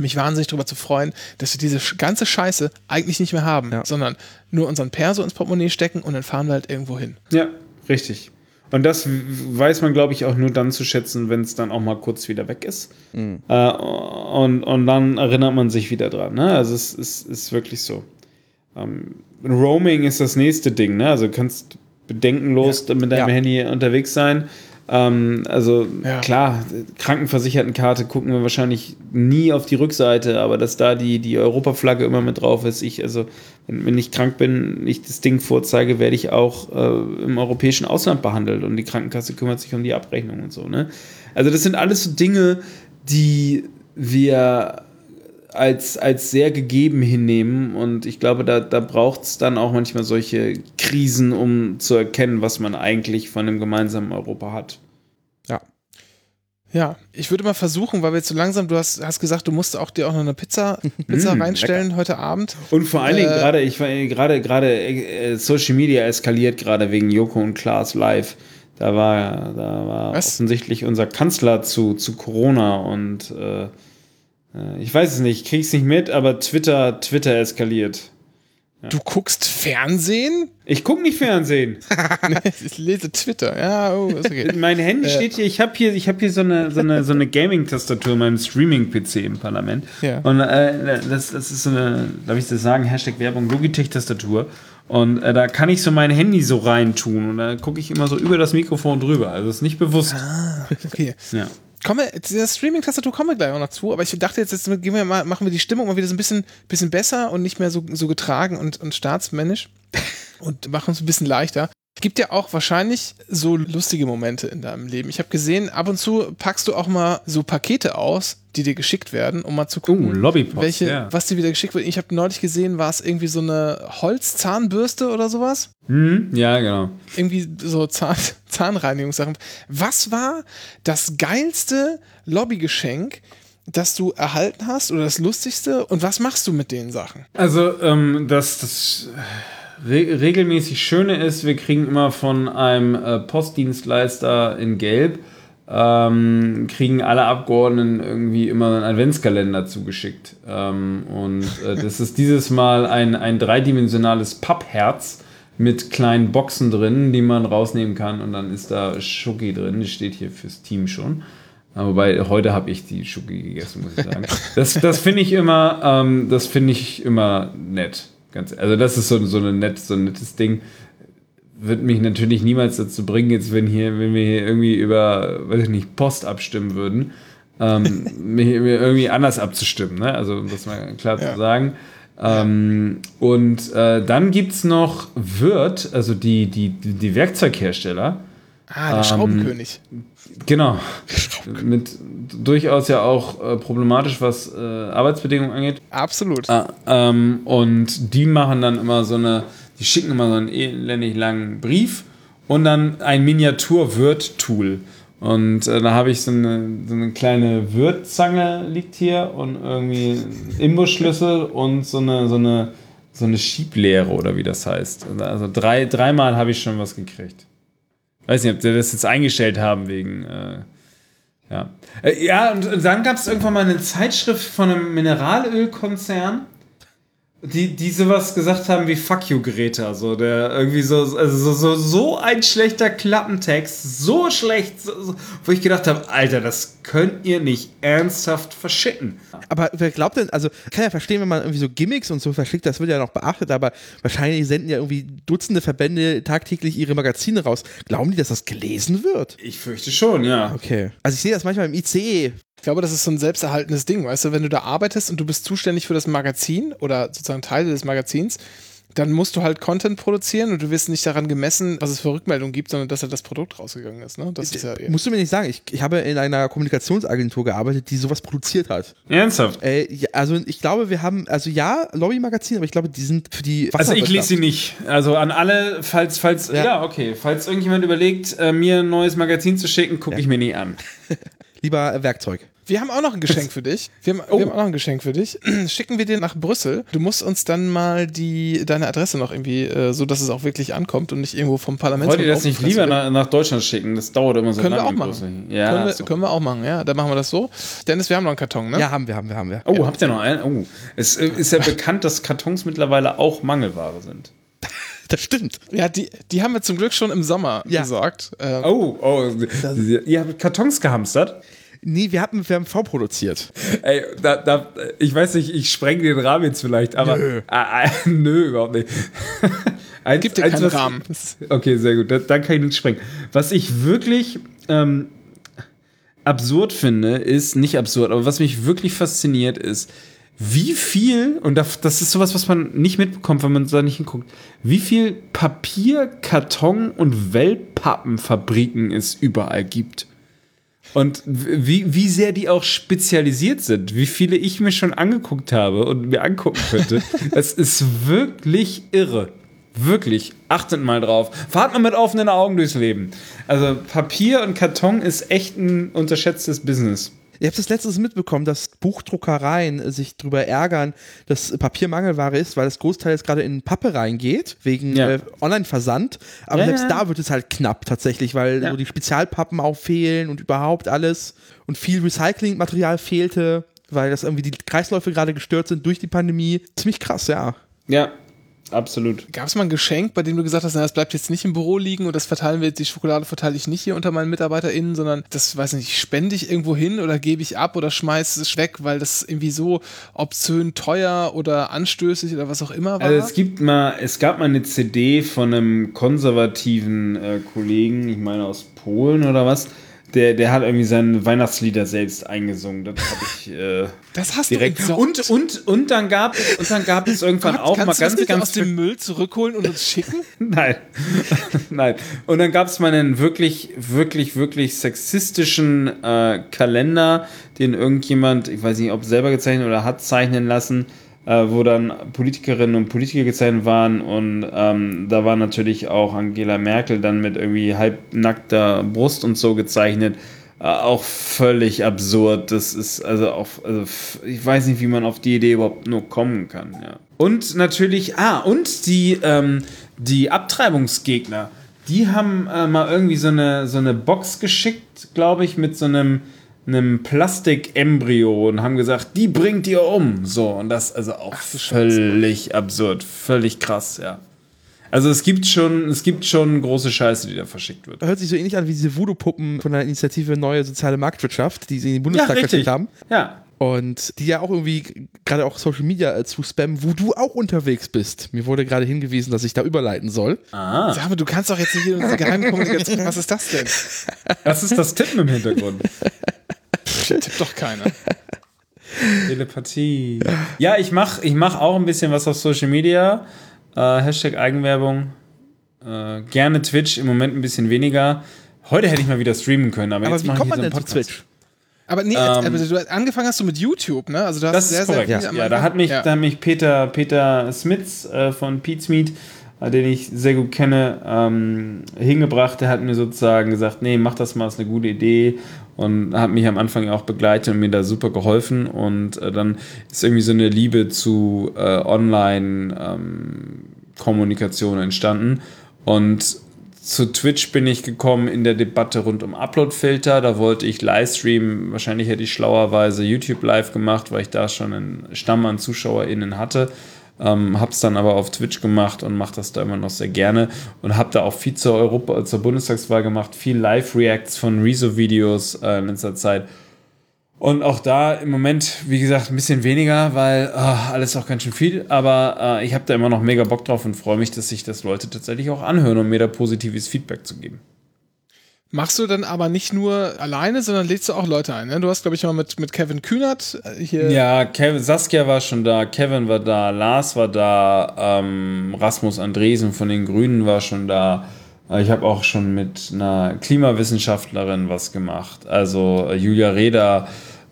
mich wahnsinnig darüber zu freuen, dass wir diese ganze Scheiße eigentlich nicht mehr haben, Ja. sondern nur unseren Perso ins Portemonnaie stecken und dann fahren wir halt irgendwo hin. Ja, richtig. Und das weiß man, glaube ich, auch nur dann zu schätzen, wenn es dann auch mal kurz wieder weg ist. Mhm. Äh, und, und dann erinnert man sich wieder dran. Ne? Also es ist, ist wirklich so. Ähm, Roaming ist das nächste Ding. Ne? Also du kannst bedenkenlos mit deinem Ja. Handy unterwegs sein. Ähm, also Ja. klar, Krankenversichertenkarte gucken wir wahrscheinlich nie auf die Rückseite, aber dass da die, die Europaflagge immer mit drauf ist. Ich, also, wenn, wenn ich krank bin, ich das Ding vorzeige, werde ich auch äh, im europäischen Ausland behandelt und die Krankenkasse kümmert sich um die Abrechnung und so. Ne? Also, das sind alles so Dinge, die wir als, als sehr gegeben hinnehmen. Und ich glaube, da, da braucht es dann auch manchmal solche Krisen, um zu erkennen, was man eigentlich von einem gemeinsamen Europa hat. ja. Ja, ich würde mal versuchen, weil wir jetzt so langsam, du hast, hast gesagt, du musst auch dir auch noch eine Pizza, Pizza Mm, reinstellen heute Abend. Und vor allen Dingen Äh, gerade, ich war gerade, gerade äh, Social Media eskaliert gerade wegen Joko und Klaas live. Da war, da war Was? offensichtlich unser Kanzler zu, zu Corona und äh, ich weiß es nicht, ich krieg's nicht mit, aber Twitter, Twitter eskaliert. Du guckst Fernsehen? Ich gucke nicht Fernsehen. (laughs) ich lese Twitter. Ja, oh, ist okay. Mein Handy Äh. steht hier, ich habe hier, ich habe hier so eine, so eine, so eine Gaming-Tastatur in meinem Streaming-PC im Parlament. Ja. Und äh, das, das ist so eine, darf ich das sagen, Hashtag Werbung, Logitech-Tastatur. Und äh, da kann ich so mein Handy so reintun und da gucke ich immer so über das Mikrofon drüber. Also ist nicht bewusst. okay. Ja. Kommen wir, zu der Streaming-Tastatur kommen wir gleich auch noch zu, aber ich dachte jetzt, jetzt gehen wir mal, machen wir die Stimmung mal wieder so ein bisschen, bisschen besser und nicht mehr so, so getragen und, und staatsmännisch und machen uns ein bisschen leichter. Gibt ja auch wahrscheinlich so lustige Momente in deinem Leben. Ich habe gesehen, ab und zu packst du auch mal so Pakete aus, die dir geschickt werden, um mal zu gucken, Lobbypops, welche, ja. was dir wieder geschickt wird. Ich habe neulich gesehen, war es irgendwie so eine Holzzahnbürste oder sowas? Hm? Ja, genau. irgendwie so Zahn, (laughs) Zahnreinigungssachen. Was war das geilste Lobbygeschenk, das du erhalten hast oder das lustigste und was machst du mit den Sachen? Also, ähm, das, das re regelmäßig Schöne ist, wir kriegen immer von einem äh, Postdienstleister in Gelb, ähm, kriegen alle Abgeordneten irgendwie immer einen Adventskalender zugeschickt. Ähm, und äh, (laughs) das ist dieses Mal ein, ein dreidimensionales Pappherz mit kleinen Boxen drin, die man rausnehmen kann und dann ist da Schoki drin, das steht hier fürs Team schon. Aber Wobei, heute habe ich die Schoki gegessen, muss ich sagen. (laughs) Das, das finde ich immer, ähm, das finde ich immer nett. Ganz, also das ist so, so, eine nett, so ein nettes Ding. wird mich natürlich niemals dazu bringen, jetzt wenn hier, wenn wir hier irgendwie über, weiß ich nicht, Post abstimmen würden, ähm, (laughs) mir irgendwie anders abzustimmen, ne? Also um das mal klar Ja. zu sagen. Ähm, und äh, dann gibt es noch Wirt, also die, die, die Werkzeughersteller. Ah, der Ähm, Schraubenkönig. Genau. (laughs) Mit durchaus ja auch äh, problematisch, was äh, Arbeitsbedingungen angeht. Absolut. Ah, ähm, und die machen dann immer so eine, die schicken immer so einen elendig langen Brief und dann ein Miniatur-Wirt-Tool. Und äh, da habe ich so eine, so eine kleine Wirtzange liegt hier und irgendwie ein Imbusschlüssel und so eine, so eine, so eine Schieblehre oder wie das heißt. Also drei, dreimal habe ich schon was gekriegt. Weiß nicht, ob sie das jetzt eingestellt haben wegen. Äh, ja. Äh, ja, und dann gab es irgendwann mal eine Zeitschrift von einem Mineralölkonzern, die, die sowas gesagt haben wie Fuck you, Greta. So, der irgendwie so, also so, so, so ein schlechter Klappentext, so schlecht, so, so, wo ich gedacht habe, Alter, das könnt ihr nicht ernsthaft verschicken. Aber wer glaubt denn, also kann ja verstehen, wenn man irgendwie so Gimmicks und so verschickt, das wird ja noch beachtet, aber wahrscheinlich senden ja irgendwie Dutzende Verbände tagtäglich ihre Magazine raus. Glauben die, dass das gelesen wird? Ich fürchte schon, ja. Okay. Also ich sehe das manchmal im ICE. Ich glaube, das ist so ein selbsterhaltenes Ding, weißt du, wenn du da arbeitest und du bist zuständig für das Magazin oder sozusagen Teile des Magazins, dann musst du halt Content produzieren und du wirst nicht daran gemessen, was es für Rückmeldungen gibt, sondern dass halt das Produkt rausgegangen ist. Ne? Das ist ja Musst du mir nicht sagen, ich, ich habe in einer Kommunikationsagentur gearbeitet, die sowas produziert hat. Ernsthaft. Äh, ja, also ich glaube, wir haben, also ja, Lobby-Magazine, aber ich glaube, die sind für die Also ich lese sie nicht. Also an alle, falls, falls, ja, Ja. okay, falls irgendjemand überlegt, äh, mir ein neues Magazin zu schicken, gucke ich mir nie an. (laughs) Lieber Werkzeug. Wir haben auch noch ein Geschenk für dich. Wir haben, Oh. wir haben auch noch ein Geschenk für dich. (clears throat) Schicken wir dir nach Brüssel. Du musst uns dann mal die, deine Adresse noch irgendwie, äh, so dass es auch wirklich ankommt und nicht irgendwo vom Parlament. Wollt ihr das nicht lieber nach, nach Deutschland schicken? Das dauert immer so Können wir lange. auch in machen. Ja, können, wir, so. können wir auch machen, ja. Dann machen wir das so. Dennis, wir haben noch einen Karton, ne? Ja, haben wir, haben wir, haben wir. Oh, habt ihr noch einen? Oh. Es äh, ist ja bekannt, dass Kartons mittlerweile auch Mangelware sind. Das stimmt. Ja, die, die haben wir zum Glück schon im Sommer Ja. besorgt. Ähm, Oh, oh. Ihr habt Kartons gehamstert? Nee, wir haben, wir haben vorproduziert. Ey, da, da, ich weiß nicht, ich spreng den Rahmen jetzt vielleicht, aber. Nö. Ah, ah, (laughs) nö, überhaupt nicht. (laughs) eins, Gibt dir eins, keinen was- Rahmen. Okay, sehr gut. Da, dann kann ich nichts sprengen. Was ich wirklich ähm, absurd finde, ist, nicht absurd, aber was mich wirklich fasziniert ist, wie viel, und das das ist sowas, was man nicht mitbekommt, wenn man da nicht hinguckt, wie viel Papier, Karton und Wellpappenfabriken es überall gibt. Und wie, wie sehr die auch spezialisiert sind, wie viele ich mir schon angeguckt habe und mir angucken könnte, (laughs) das ist wirklich irre. Wirklich. Achtet mal drauf. Fahrt mal mit offenen Augen durchs Leben. Also Papier und Karton ist echt ein unterschätztes Business. Ich habe das letztens mitbekommen, dass Buchdruckereien sich darüber ärgern, dass Papier Mangelware ist, weil das Großteil jetzt gerade in Pappe reingeht, wegen Ja. äh, Online-Versand. Aber Ja, selbst ja. da wird es halt knapp tatsächlich, weil so die Spezialpappen auch fehlen und überhaupt alles. Und viel Recyclingmaterial fehlte, weil das irgendwie die Kreisläufe gerade gestört sind durch die Pandemie. Ziemlich krass, ja. Ja, absolut. Gab es mal ein Geschenk, bei dem du gesagt hast, na, das bleibt jetzt nicht im Büro liegen und das verteilen wir, die Schokolade verteile ich nicht hier unter meinen MitarbeiterInnen, sondern das, weiß nicht, spende ich irgendwo hin oder gebe ich ab oder schmeiße es weg, weil das irgendwie so obszön teuer oder anstößig oder was auch immer war. Also es gibt mal, es gab mal eine CD von einem konservativen äh, Kollegen, ich meine aus Polen oder was. Der, der hat irgendwie seine Weihnachtslieder selbst eingesungen. Das habe ich äh, (laughs) das hast direkt. du. Und, und, und, dann gab, und dann gab es irgendwann Gott, auch mal kannst du das ganz, ganz aus dem Müll zurückholen und uns schicken? (laughs) Nein. (laughs) Nein. Und dann gab es mal einen wirklich, wirklich, wirklich sexistischen äh, Kalender, den irgendjemand, ich weiß nicht, ob selber gezeichnet oder hat zeichnen lassen, äh, wo dann Politikerinnen und Politiker gezeichnet waren und ähm, da war natürlich auch Angela Merkel dann mit irgendwie halbnackter Brust und so gezeichnet. Äh, auch völlig absurd. Das ist also auch, also ich weiß nicht, wie man auf die Idee überhaupt nur kommen kann. Ja. Und natürlich, ah, und die, ähm, die Abtreibungsgegner, die haben äh, mal irgendwie so eine, so eine Box geschickt, glaube ich, mit so einem, einem Plastik-Embryo und haben gesagt, die bringt ihr um. So, und das also auch völlig absurd, völlig krass, ja. Also es gibt schon, es gibt schon große Scheiße, die da verschickt wird. Hört sich so ähnlich an wie diese Voodoo-Puppen von der Initiative Neue Soziale Marktwirtschaft, die sie in den Bundestag geschickt haben. Ja. Und die ja auch irgendwie gerade auch Social Media zu spammen, wo du auch unterwegs bist. Mir wurde gerade hingewiesen, dass ich da überleiten soll. Ah, Sag mal, du kannst doch jetzt nicht in unsere geheime Kommunikation. Was ist das denn? das ist das Tippen im Hintergrund. (laughs) (laughs) Tippt doch keiner. (laughs) Telepathie. Ja, ich mache ich mach auch ein bisschen was auf Social Media. Äh, Hashtag Eigenwerbung. Äh, gerne Twitch, im Moment ein bisschen weniger. Heute hätte ich mal wieder streamen können, aber, Aber jetzt wie mache kommt ich man hier denn so zu einen Podcast. Twitch? Aber nee, Ähm, aber du, angefangen hast du mit YouTube, ne? Also du hast Das sehr, ist korrekt. sehr Ja, viel ja am da hat mich, ja. da hat mich Peter, Peter Smits äh, von Pete's Meat, äh, den ich sehr gut kenne, ähm, hingebracht. Der hat mir sozusagen gesagt, nee, mach das mal, ist eine gute Idee. Und hat mich am Anfang auch begleitet und mir da super geholfen. Und äh, dann ist irgendwie so eine Liebe zu äh, Online-Kommunikation entstanden. Und zu Twitch bin ich gekommen in der Debatte rund um Uploadfilter. Da wollte ich Livestreamen. Wahrscheinlich hätte ich schlauerweise YouTube Live gemacht, weil ich da schon einen Stamm an ZuschauerInnen hatte. Ähm, hab's dann aber auf Twitch gemacht und mache das da immer noch sehr gerne und habe da auch viel zur Europa, zur Bundestagswahl gemacht, viel Live-Reacts von Rezo-Videos äh, in letzter Zeit. Und auch da im Moment, wie gesagt, ein bisschen weniger, weil ah, alles auch ganz schön viel. Aber äh, ich habe da immer noch mega Bock drauf und freue mich, dass sich das Leute tatsächlich auch anhören, um mir da positives Feedback zu geben. Machst du dann aber nicht nur alleine, sondern lädst du auch Leute ein, ne? Du hast, glaube ich, mal mit, mit Kevin Kühnert äh, hier. Ja, Kevin, Saskia war schon da, Kevin war da, Lars war da, ähm, Rasmus Andresen von den Grünen war schon da. Äh, Ich habe auch schon mit einer Klimawissenschaftlerin was gemacht. Also äh, Julia Reda,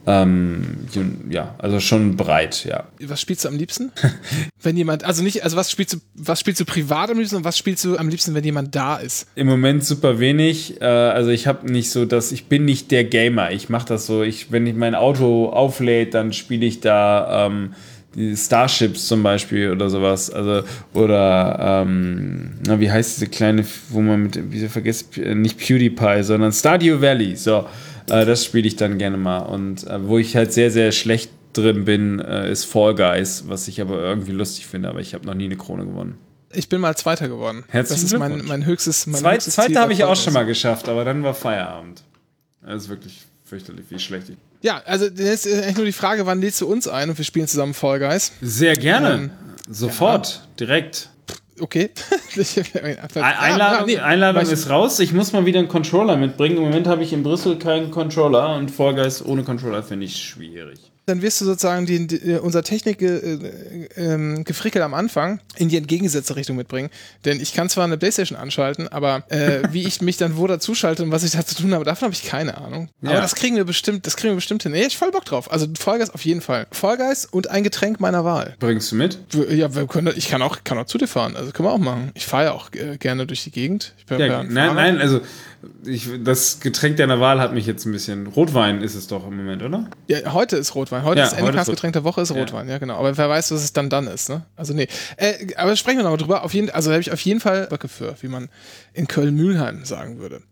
ähm, ja, also schon breit, ja. Was spielst du am liebsten? (laughs) wenn jemand, also nicht, also was spielst du, was spielst du privat am liebsten und was spielst du am liebsten, wenn jemand da ist? Im Moment super wenig. Äh, also ich habe nicht so, dass ich bin nicht der Gamer. Ich mache das so. Ich, wenn ich mein Auto auflädt, dann spiele ich da ähm, die Starships zum Beispiel oder sowas. Also oder ähm, na, wie heißt diese kleine, wo man mit, wieso vergesst äh, nicht PewDiePie, sondern Stardew Valley. So, äh, das spiele ich dann gerne mal. Und äh, wo ich halt sehr sehr schlecht drin bin, äh, ist Fall Guys, was ich aber irgendwie lustig finde. Aber ich habe noch nie eine Krone gewonnen. Ich bin mal Zweiter geworden. Herzlichen das ist mein, mein höchstes, mein Zweit, höchstes zweite Ziel habe ich auch schon mal geschafft, aber dann war Feierabend. Das ist wirklich fürchterlich, wie schlecht ich. Ja, also jetzt ist eigentlich nur die Frage, wann lädst du uns ein und wir spielen zusammen Fall Guys? Sehr gerne. Ähm, Sofort, direkt. Okay. (laughs) Ein- Einladung, nee, Einladung ist raus. Ich muss mal wieder einen Controller mitbringen. Im Moment habe ich in Brüssel keinen Controller und Fall Guys ohne Controller finde ich schwierig. Dann wirst du sozusagen die, die, unser Technik äh, ähm, Gefrickel am Anfang in die entgegengesetzte Richtung mitbringen. Denn ich kann zwar eine Playstation anschalten, aber äh, (laughs) wie ich mich dann wo dazu schalte und was ich da zu tun habe, davon habe ich keine Ahnung. Aber Ja. das kriegen wir bestimmt, das kriegen wir bestimmt hin. Nee, ich voll Bock drauf. Also Fall Guys auf jeden Fall. Guys und ein Getränk meiner Wahl. Bringst du mit? Ja, wir können, ich kann auch, kann auch zu dir fahren. Also können wir auch machen. Ich fahre ja auch äh, gerne durch die Gegend. Ich bin Ja, ein nein, nein, also ich, das Getränk deiner Wahl hat mich jetzt ein bisschen. Rotwein ist es doch im Moment, oder? Ja, heute ist Rotwein. Heute Ja, ist ist Getränk der Woche ist Ja. Rotwein, ja genau. Aber wer weiß, was es dann dann ist, ne? Also nee. Äh, aber sprechen wir nochmal drüber. Auf jeden, also habe ich auf jeden Fall Böcke für, wie man in Köln-Mühlheim sagen würde.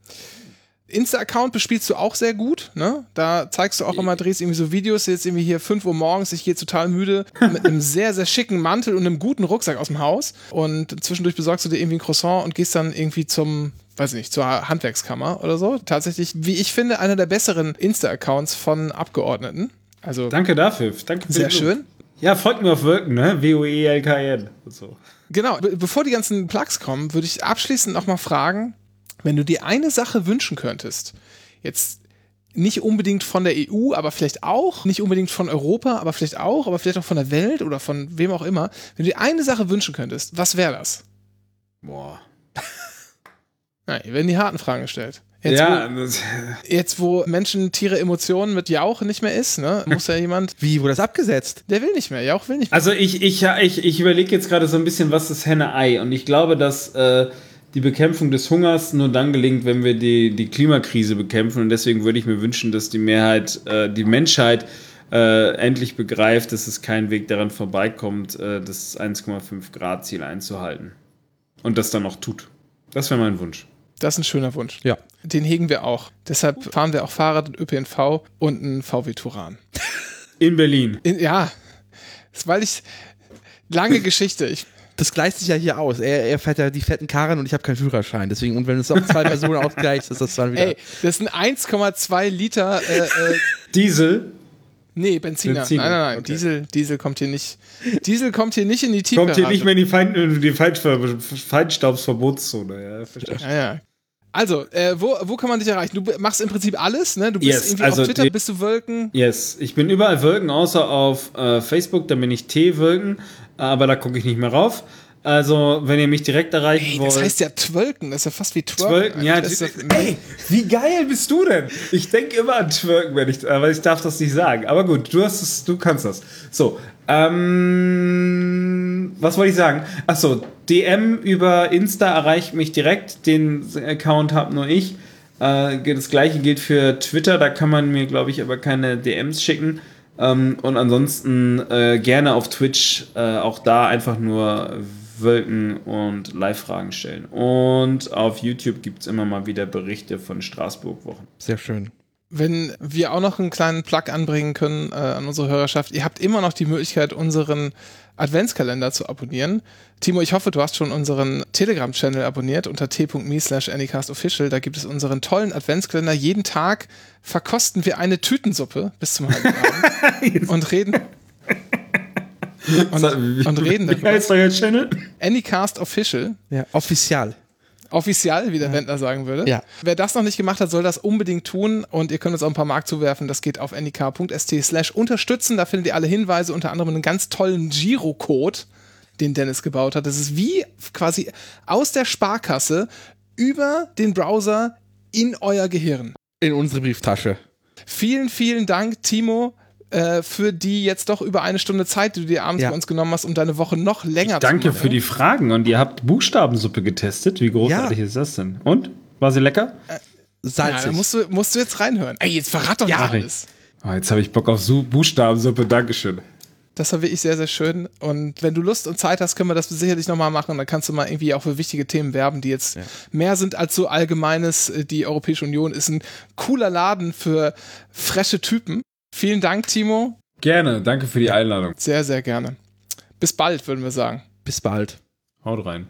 Insta-Account bespielst du auch sehr gut, ne? Da zeigst du auch immer, drehst irgendwie so Videos, jetzt irgendwie hier 5 Uhr morgens, ich gehe total müde, mit einem sehr, sehr schicken Mantel und einem guten Rucksack aus dem Haus. Und zwischendurch besorgst du dir irgendwie ein Croissant und gehst dann irgendwie zum, weiß ich nicht, zur Handwerkskammer oder so. Tatsächlich, wie ich finde, einer der besseren Insta-Accounts von Abgeordneten. Also Danke dafür. Danke für sehr schön. Ja, folgt mir auf Wolken, ne? W-O-E-L-K-N. und So. Genau, be bevor die ganzen Plugs kommen, würde ich abschließend noch mal fragen, wenn du dir eine Sache wünschen könntest, jetzt nicht unbedingt von der EU, aber vielleicht auch, nicht unbedingt von Europa, aber vielleicht auch, aber vielleicht auch von der Welt oder von wem auch immer, wenn du dir eine Sache wünschen könntest, was wäre das? Boah. Nein, hier werden die harten Fragen gestellt. Jetzt, ja, wo, jetzt, wo Menschen, Tiere, Emotionen mit Jauch nicht mehr ist, ne, muss ja jemand, (laughs) Wie, wurde das abgesetzt? der will nicht mehr, Jauch will nicht mehr. Also ich, ich, ich, ich überlege jetzt gerade so ein bisschen, was ist Henne-Ei? Und ich glaube, dass äh, die Bekämpfung des Hungers nur dann gelingt, wenn wir die, die Klimakrise bekämpfen. Und deswegen würde ich mir wünschen, dass die Mehrheit, äh, die Menschheit äh, endlich begreift, dass es kein Weg daran vorbeikommt, äh, das 1,5 Grad Ziel einzuhalten. Und das dann auch tut. Das wäre mein Wunsch. Das ist ein schöner Wunsch. Ja. Den hegen wir auch. Deshalb fahren wir auch Fahrrad und ÖPNV und einen VW Turan. In Berlin. In, ja, das ist, weil ich lange Geschichte. Ich, Das gleicht sich ja hier aus. Er, er fährt ja die fetten Karren und ich habe keinen Führerschein. Deswegen, und wenn es auf zwei (laughs) Personen ausgleicht, ist das dann wieder. ey, das sind 1,2 Liter. Äh, äh, Diesel. Nee, Benziner. Benziner, Nein, nein, nein. okay. Diesel, Diesel kommt hier nicht. Diesel kommt hier nicht in die Tiefe. Kommt hier nicht mehr in die, Fein in die Feinstaub Feinstaubsverbotszone. Ja, verstehe. Ja, ja. Also, äh, wo, wo kann man dich erreichen? Du machst im Prinzip alles, ne? Du bist Yes, irgendwie also auf Twitter, bist du Wölken. Yes, ich bin überall Wölken, außer auf äh, Facebook, da bin ich T-Wölken, aber da gucke ich nicht mehr rauf. Also, wenn ihr mich direkt erreichen Ey, wollt. das heißt ja Twölken, das ist ja fast wie Twerken. Twölken, ja. Das ist ey, wie geil bist du denn? Ich denke immer an Twirken, wenn ich, aber ich darf das nicht sagen. Aber gut, du hast es, du kannst das. So, ähm, was wollte ich sagen? Achso, DM über Insta erreicht mich direkt. Den Account habe nur ich. Äh, das gleiche gilt für Twitter. Da kann man mir, glaube ich, aber keine DMs schicken. Ähm, und ansonsten äh, gerne auf Twitch äh, auch da einfach nur Wölken und Live-Fragen stellen. Und auf YouTube gibt es immer mal wieder Berichte von Straßburg-Wochen. Sehr schön. wenn wir auch noch einen kleinen Plug anbringen können äh, an unsere Hörerschaft, ihr habt immer noch die Möglichkeit, unseren Adventskalender zu abonnieren. Timo, ich hoffe, du hast schon unseren Telegram-Channel abonniert unter t.me slash anycastofficial. Da gibt es unseren tollen Adventskalender. Jeden Tag verkosten wir eine Tütensuppe bis zum Heiligabend (laughs) und reden (laughs) und, und reden Wie darüber. heißt euer Channel? Anycast Official. Ja, offizial. Offizial, wie der Wendler sagen würde. Ja. Wer das noch nicht gemacht hat, soll das unbedingt tun und ihr könnt uns auch ein paar Mark zuwerfen. Das geht auf nik.st slash unterstützen. Da findet ihr alle Hinweise, unter anderem einen ganz tollen Girocode, den Dennis gebaut hat. Das ist wie quasi aus der Sparkasse über den Browser in euer Gehirn. In unsere Brieftasche. Vielen, vielen Dank, Timo, äh, für die jetzt doch über eine Stunde Zeit, die du dir abends Ja. bei uns genommen hast, um deine Woche noch länger Danke zu für die Fragen und ihr habt Buchstabensuppe getestet. Wie großartig ist das denn? Und? War sie lecker? Ja, Salzig. da musst du, musst du jetzt reinhören. Ey, jetzt verrat doch nicht Ja. alles. Oh, jetzt habe ich Bock auf Su Buchstabensuppe. Dankeschön. Das war wirklich sehr, sehr schön. Und wenn du Lust und Zeit hast, können wir das sicherlich nochmal machen. Dann kannst du mal irgendwie auch für wichtige Themen werben, die jetzt mehr sind als so allgemeines. Äh, Die Europäische Union ist ein cooler Laden für frische Typen. Vielen Dank, Timo. Gerne. Danke für die Einladung. Sehr, sehr gerne. Bis bald, würden wir sagen. Bis bald. Haut rein.